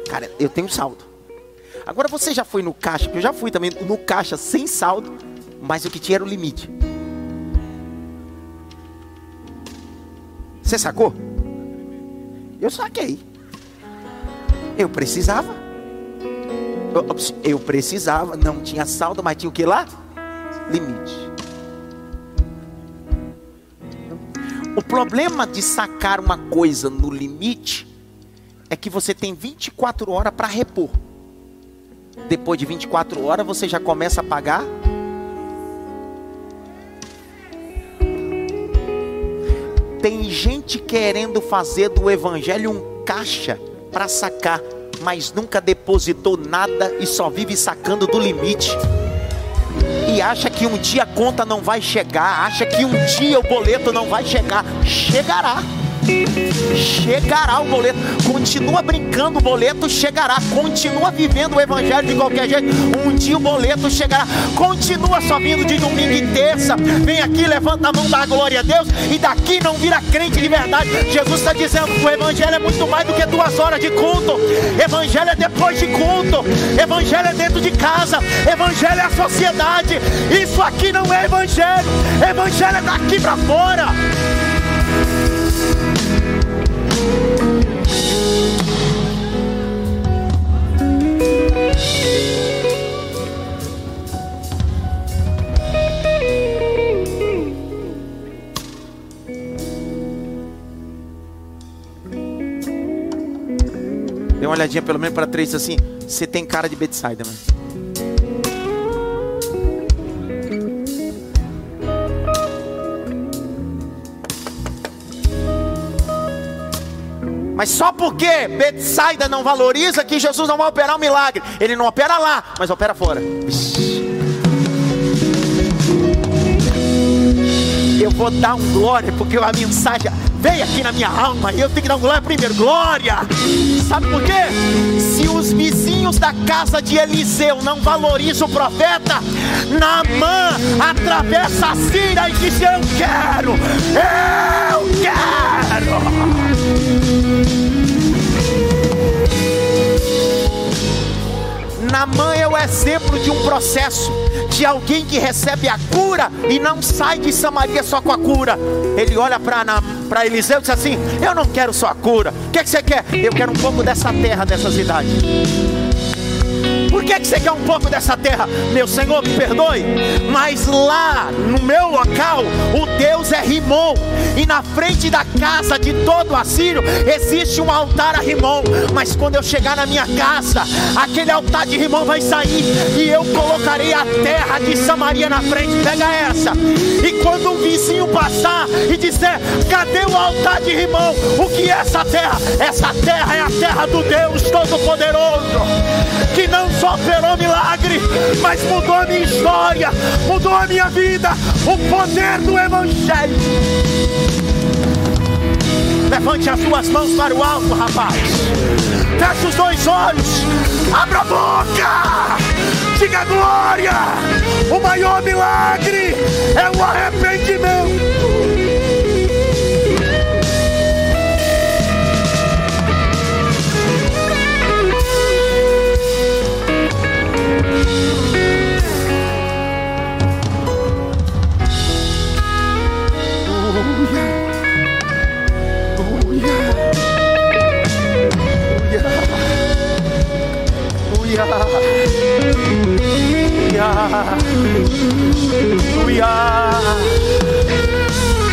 Cara, eu tenho saldo. Agora você já foi no caixa, que eu já fui também no caixa sem saldo, mas o que tinha era o limite. Você sacou? Eu saquei. Eu precisava. Eu precisava, não tinha saldo, mas tinha o que lá? Limite. O problema de sacar uma coisa no limite é que você tem 24 horas para repor. Depois de 24 horas você já começa a pagar. Tem gente querendo fazer do evangelho um caixa para sacar, mas nunca depositou nada e só vive sacando do limite. E acha que um dia a conta não vai chegar, acha que um dia o boleto não vai chegar. Chegará. Chegará o boleto. Continua brincando, o boleto chegará. Continua vivendo o evangelho de qualquer jeito. Um dia o boleto chegará. Continua só vindo de domingo e terça. Vem aqui, levanta a mão, dá glória a Deus. E daqui não vira crente de verdade. Jesus está dizendo que o evangelho é muito mais do que duas horas de culto. Evangelho é depois de culto. Evangelho é dentro de casa. Evangelho é a sociedade. Isso aqui não é evangelho. Evangelho é daqui para fora. Olhadinha pelo menos para três assim. Você tem cara de Betsaida, mano. Mas só porque Betsaida não valoriza que Jesus não vai operar um milagre. Ele não opera lá, mas opera fora. Eu vou dar um glória, porque a mensagem veio aqui na minha alma e eu tenho que dar um glória primeiro. Glória! Sabe por quê? Se os vizinhos da casa de Eliseu não valorizam o profeta, Naamã atravessa a Síria e diz: Eu quero, eu quero. Namã é o exemplo de um processo de alguém que recebe a cura e não sai de Samaria só com a cura. Ele olha para Eliseu e diz assim: Eu não quero só a cura. O que, é que você quer? Eu quero um pouco dessa terra, dessa cidade. Por que, que você quer um pouco dessa terra? Meu Senhor, me perdoe. Mas lá no meu local, o Deus é Rimon. E na frente da casa de todo assírio existe um altar a Rimon. Mas quando eu chegar na minha casa, aquele altar de Rimon vai sair. E eu colocarei a terra de Samaria na frente. Pega essa. E quando um vizinho passar e disser: Cadê o altar de Rimon? O que é essa terra? Essa terra é a terra do Deus Todo-Poderoso. Que não só operou milagre, mas mudou a minha história, mudou a minha vida, o poder do Evangelho. Levante as suas mãos para o alto, rapaz. Feche os dois olhos. Abra a boca. Diga glória. O maior milagre é o arrependimento. Aleluia.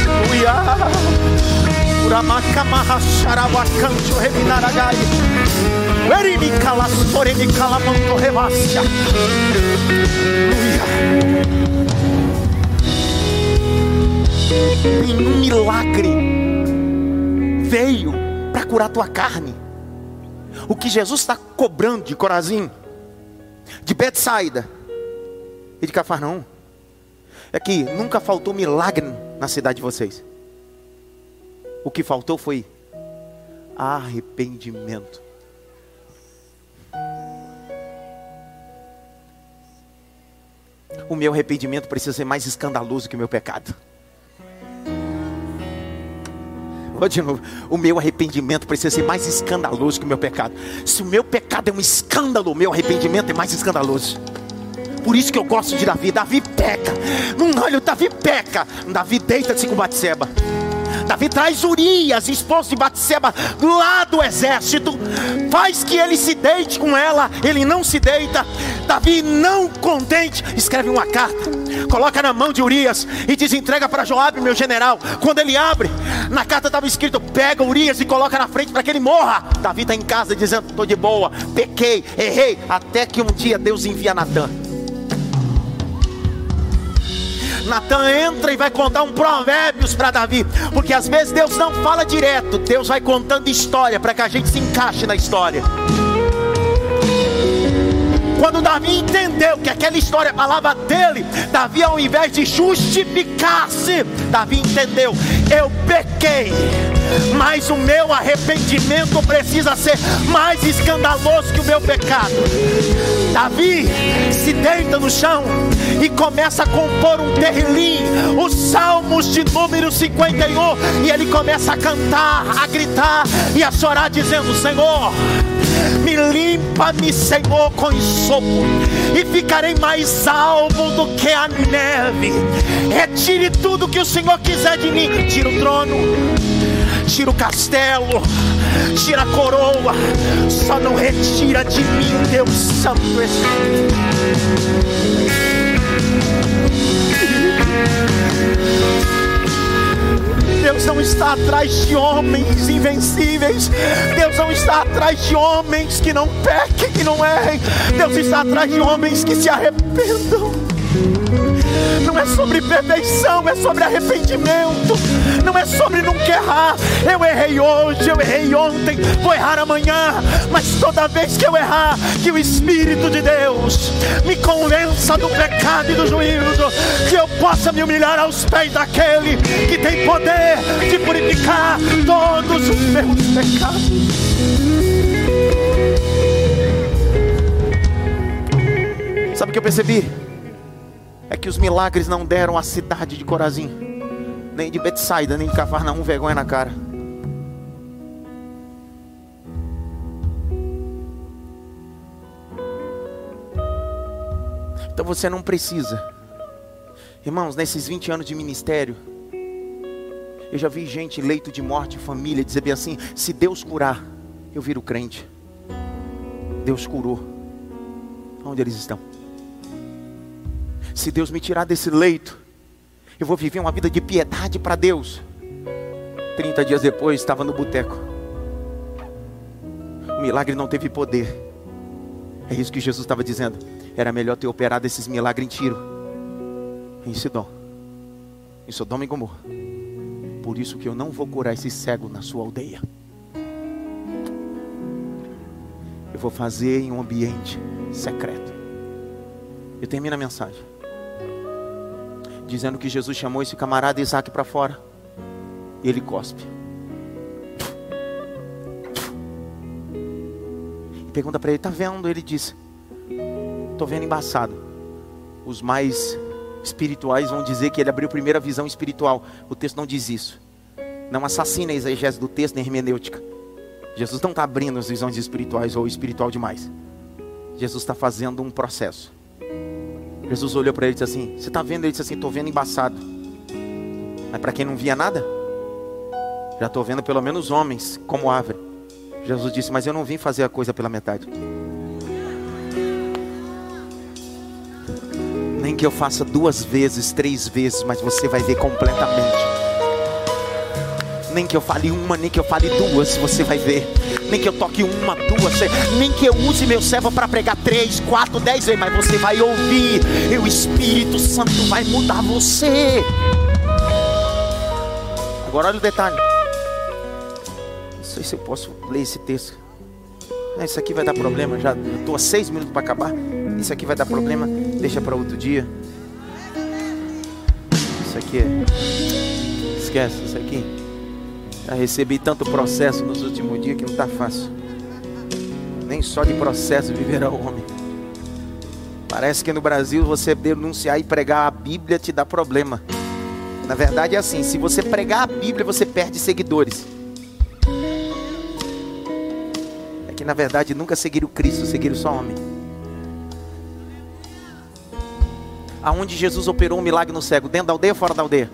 Aleluia. Uramaka mahasharawa kancho reminaragai. Verimi kalas poremi kalamanto revasya. Aleluia. Nenhum milagre veio para curar tua carne. O que Jesus está cobrando de Corazim, de Betsaida, e de Cafarnaum. É que nunca faltou milagre na cidade de vocês. O que faltou foi arrependimento. O meu arrependimento precisa ser mais escandaloso que o meu pecado. Vou de novo. O meu arrependimento precisa ser mais escandaloso que o meu pecado. Se o meu pecado é um escândalo, o meu arrependimento é mais escandaloso. Por isso que eu gosto de Davi. Davi peca. Não olha, Davi peca. Davi deita-se com Batseba. Davi traz Urias, esposo de Batseba, lá do exército, faz que ele se deite com ela, ele não se deita. Davi, não contente, escreve uma carta, coloca na mão de Urias e diz: entrega para Joabe, meu general. Quando ele abre, na carta estava escrito: pega Urias e coloca na frente para que ele morra. Davi está em casa dizendo: estou de boa, pequei, errei, até que um dia Deus envia Natan. Natan entra e vai contar um provérbios para Davi, porque às vezes Deus não fala direto, Deus vai contando história para que a gente se encaixe na história. Quando Davi entendeu que aquela história falava dele, Davi, ao invés de justificar-se, Davi entendeu: eu pequei, mas o meu arrependimento precisa ser mais escandaloso que o meu pecado. Davi se deita no chão e começa a compor um terrilim, os Salmos de número 51, e ele começa a cantar, a gritar e a chorar, dizendo: Senhor me limpa-me, Senhor, com sopo, e ficarei mais alvo do que a neve. Retire tudo que o Senhor quiser de mim. Tira o trono, tira o castelo, tira a coroa, só não retira de mim, Deus Santo. Deus não está atrás de homens invencíveis. Deus não está atrás de homens que não pequem, que não errem. Deus está atrás de homens que se arrependam. Não é sobre perfeição, é sobre arrependimento. Não é sobre nunca errar. Eu errei hoje, eu errei ontem, vou errar amanhã. Mas toda vez que eu errar, que o Espírito de Deus me convença do pecado e do juízo, que eu possa me humilhar aos pés daquele que tem poder de purificar todos os meus pecados. Sabe o que eu percebi? É que os milagres não deram à cidade de Corazim, nem de Betsaida, nem de Cafarnaum vergonha na cara. Então você não precisa. Irmãos, nesses 20 anos de ministério, eu já vi gente leito de morte, família, dizer bem assim: se Deus curar, eu viro crente. Deus curou. Onde eles estão? Se Deus me tirar desse leito, eu vou viver uma vida de piedade para Deus. 30 dias depois, estava no boteco. O milagre não teve poder. É isso que Jesus estava dizendo. Era melhor ter operado esses milagres em Tiro, em Sidom, em Sodoma e Gomorra. Por isso que eu não vou curar esse cego na sua aldeia. Eu vou fazer em um ambiente secreto. Eu termino a mensagem dizendo que Jesus chamou esse camarada Isaac para fora. E ele cospe. E pergunta para ele: Está vendo? Ele diz: Estou vendo embaçado. Os mais espirituais vão dizer que ele abriu a primeira visão espiritual. O texto não diz isso. Não assassina a exegese do texto nem hermenêutica. Jesus não está abrindo as visões espirituais ou espiritual demais. Jesus está fazendo um processo. Jesus olhou para ele e disse assim: Você está vendo? Ele disse assim: Estou vendo embaçado. Mas para quem não via nada, já estou vendo pelo menos homens como árvore. Jesus disse: Mas eu não vim fazer a coisa pela metade. Nem que eu faça duas vezes, três vezes, mas você vai ver completamente nem que eu fale uma, nem que eu fale duas, você vai ver. Nem que eu toque uma, duas, nem que eu use meu servo para pregar três, quatro, dez vezes, mas você vai ouvir. E o Espírito Santo vai mudar você. Agora olha o detalhe. Não sei se eu posso ler esse texto. Isso aqui vai dar problema. Já estou a seis minutos para acabar. Isso aqui vai dar problema. Deixa para outro dia. Isso aqui é. Esquece isso aqui. Já recebi tanto processo nos últimos dias que não está fácil. Nem só de processo viverá o homem. Parece que no Brasil você denunciar e pregar a Bíblia te dá problema. Na verdade é assim, se você pregar a Bíblia, você perde seguidores. É que na verdade nunca seguiram Cristo, seguiram só homem. Aonde Jesus operou um milagre no cego? Dentro da aldeia ou fora da aldeia?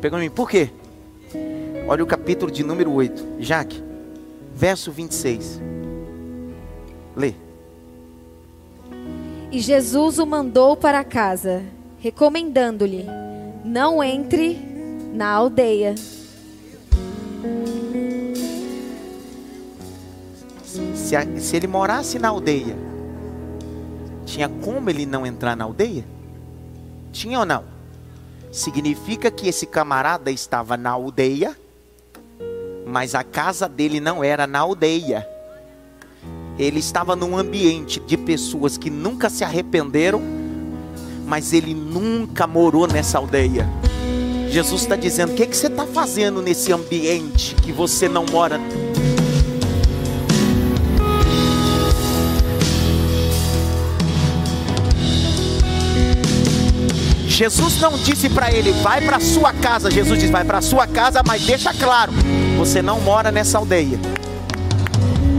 Pegou em mim, por quê? Olha o capítulo de número 8. Jaque, verso 26. Lê. E Jesus o mandou para casa, recomendando-lhe: Não entre na aldeia. Se, a, se ele morasse na aldeia, tinha como ele não entrar na aldeia? Tinha ou não? Significa que esse camarada estava na aldeia, mas a casa dele não era na aldeia ele estava num ambiente de pessoas que nunca se arrependeram, mas ele nunca morou nessa aldeia. Jesus está dizendo: o que, que você está fazendo nesse ambiente que você não mora? Jesus não disse para ele, vai para sua casa. Jesus disse, vai para sua casa, mas deixa claro, você não mora nessa aldeia.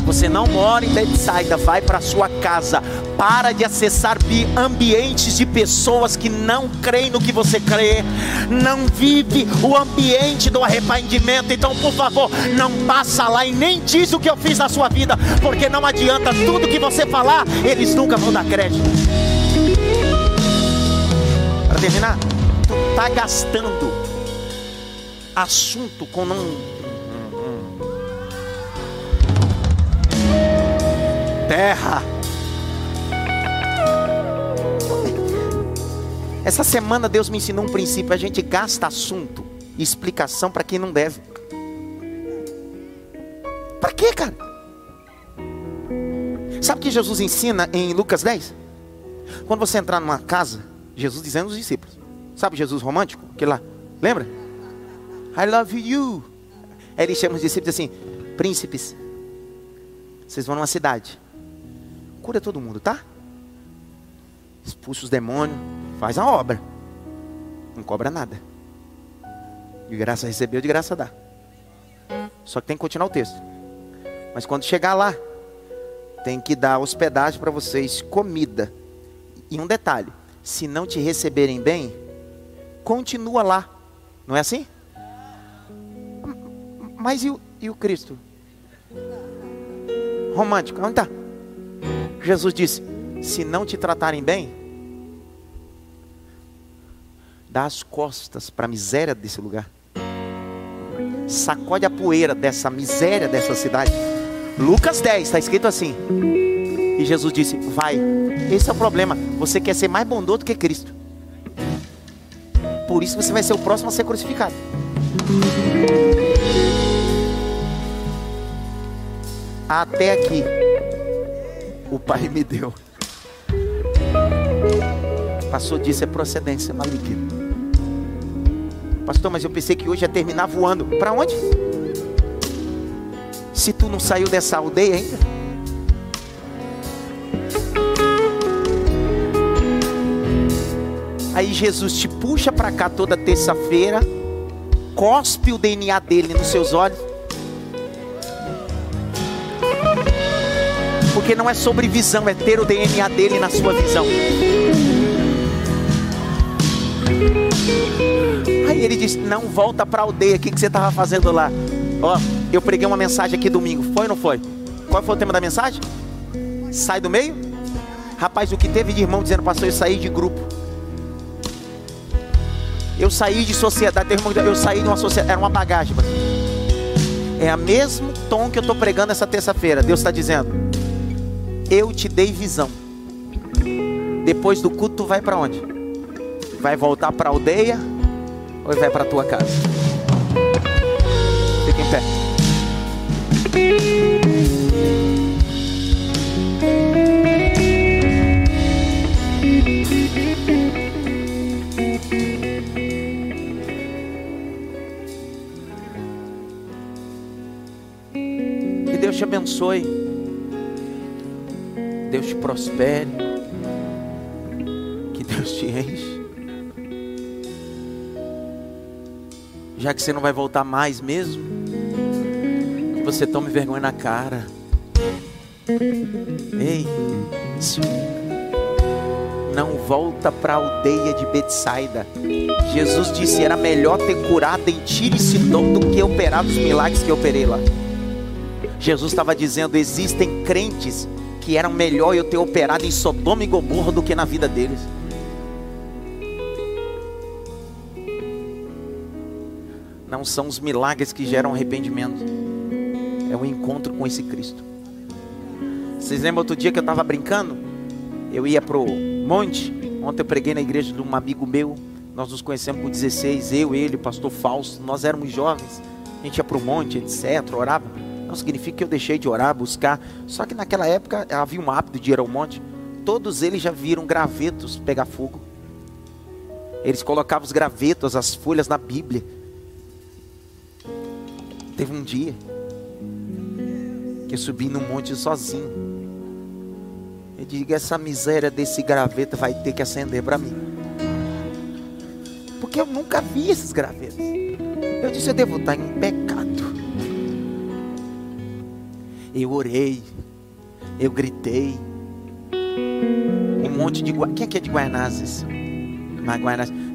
Você não mora em Betsaida, vai para sua casa. Para de acessar ambientes de pessoas que não creem no que você crê, não vive o ambiente do arrependimento. Então, por favor, não passa lá e nem diz o que eu fiz na sua vida, porque não adianta tudo que você falar, eles nunca vão dar crédito. Para terminar, tu tá gastando assunto com não terra. Essa semana Deus me ensinou um princípio: a gente gasta assunto e explicação para quem não deve. Para quê, cara? Sabe o que Jesus ensina em Lucas 10? Quando você entrar numa casa, Jesus dizendo aos discípulos: Sabe Jesus romântico? Aquele lá, lembra? I love you. Aí ele chama os discípulos assim: Príncipes, vocês vão numa cidade cura todo mundo, tá? Expulsa os demônios, faz a obra. Não cobra nada. De graça recebeu, de graça dá. Só que tem que continuar o texto. Mas quando chegar lá, tem que dar hospedagem para vocês, comida. E um detalhe: se não te receberem bem, continua lá. Não é assim? Mas e o, e o Cristo? Romântico, onde está? Jesus disse: se não te tratarem bem, dá as costas para a miséria desse lugar. Sacode a poeira dessa miséria dessa cidade. Lucas 10 está escrito assim. E Jesus disse: Vai. Esse é o problema. Você quer ser mais bondoso do que Cristo. Por isso você vai ser o próximo a ser crucificado. Até aqui o Pai me deu. Passou disso é procedência maligna. Pastor, mas eu pensei que hoje ia terminar voando. Para onde? Se tu não saiu dessa aldeia ainda. Jesus te puxa para cá toda terça-feira, cospe o DNA dele nos seus olhos Porque não é sobre visão, é ter o DNA dele na sua visão. Aí ele disse: Não volta para a aldeia, o que, que você estava fazendo lá? Ó, eu preguei uma mensagem aqui domingo, foi ou não foi? Qual foi o tema da mensagem? Sai do meio? Rapaz, o que teve de irmão dizendo, pastor, eu saí de grupo. Eu saí de sociedade, eu saí de uma sociedade, era uma bagagem. Pastor. É o mesmo tom que eu estou pregando essa terça-feira. Deus está dizendo: eu te dei visão. Depois do culto, tu vai para onde? Vai voltar para a aldeia ou vai para tua casa? Fica em pé. abençoe. Deus te prospere. Que Deus te enche. Já que você não vai voltar mais mesmo, que você tome vergonha na cara. Ei, não volta para a aldeia de Betsaida. Jesus disse: era melhor ter curado em Tiro e Sidom do que operar os milagres que eu operei lá. Jesus estava dizendo: existem crentes que eram melhor eu ter operado em Sodoma e Gomorra do que na vida deles. Não são os milagres que geram arrependimento, é o encontro com esse Cristo. Vocês lembram outro dia que eu estava brincando? Eu ia pro monte. Ontem eu preguei na igreja de um amigo meu. Nós nos conhecemos com 16, eu, ele, o pastor Fausto. Nós éramos jovens. A gente ia pro monte, etc. Orava. Não significa que eu deixei de orar, buscar. Só que naquela época havia um hábito de ir ao monte. Todos eles já viram gravetos pegar fogo. Eles colocavam os gravetos, as folhas na Bíblia. Teve um dia que eu subi no monte sozinho. Eu digo, essa miséria desse graveto vai ter que acender para mim. Porque eu nunca vi esses gravetos. Eu disse, eu devo estar em pecado. Eu orei, eu gritei. Um monte de. Quem é que é de Guaianazes?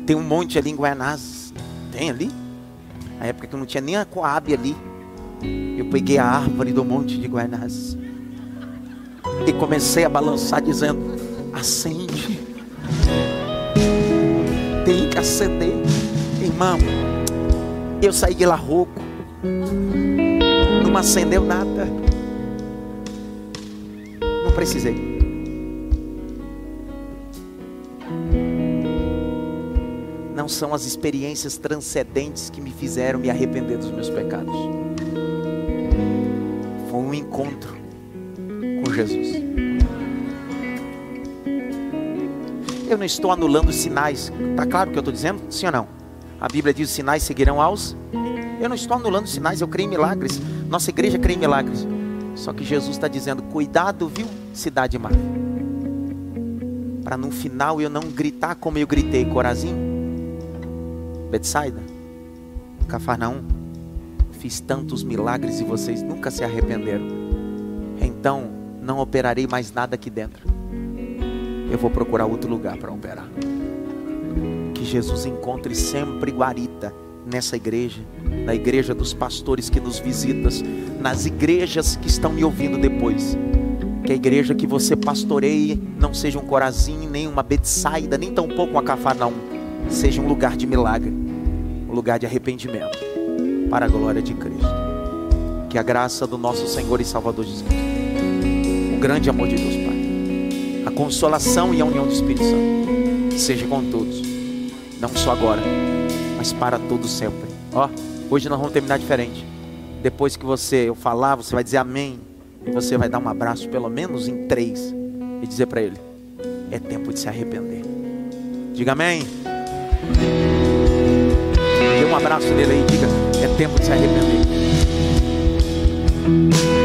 Tem um monte ali em Guaianazes. Tem ali? Na época que eu não tinha nem a Coab ali. Eu peguei a árvore do monte de Guaianazes. E comecei a balançar, dizendo: acende. Tem que acender. Irmão, eu saí de lá rouco. Não acendeu nada precisei. Não são as experiências transcendentes que me fizeram me arrepender dos meus pecados. Foi um encontro com Jesus. Eu não estou anulando sinais. Está claro o que eu estou dizendo? Sim ou não? A Bíblia diz: os sinais seguirão aos. Eu não estou anulando sinais, eu creio em milagres. Nossa igreja crê em milagres. Só que Jesus está dizendo: cuidado, viu, cidade má. Para no final eu não gritar como eu gritei, Corazim, Betsaida, Cafarnaum. Fiz tantos milagres e vocês nunca se arrependeram. Então não operarei mais nada aqui dentro. Eu vou procurar outro lugar para operar. Que Jesus encontre sempre guarita nessa igreja, na igreja dos pastores que nos visitam, nas igrejas que estão me ouvindo depois. Que a igreja que você pastoreie não seja um corazinho, nem uma Betsaida, nem tampouco uma Cafarnaum. Seja um lugar de milagre, um lugar de arrependimento, para a glória de Cristo. Que a graça do nosso Senhor e Salvador Jesus o grande amor de Deus Pai, a consolação e a união do Espírito Santo, seja com todos, não só agora mas para todo sempre. Ó, hoje nós vamos terminar diferente. Depois que você eu falar, você vai dizer amém. E você vai dar um abraço, pelo menos em três, e dizer para ele: é tempo de se arrepender. Diga amém. Dê um abraço nele aí e diga: é tempo de se arrepender.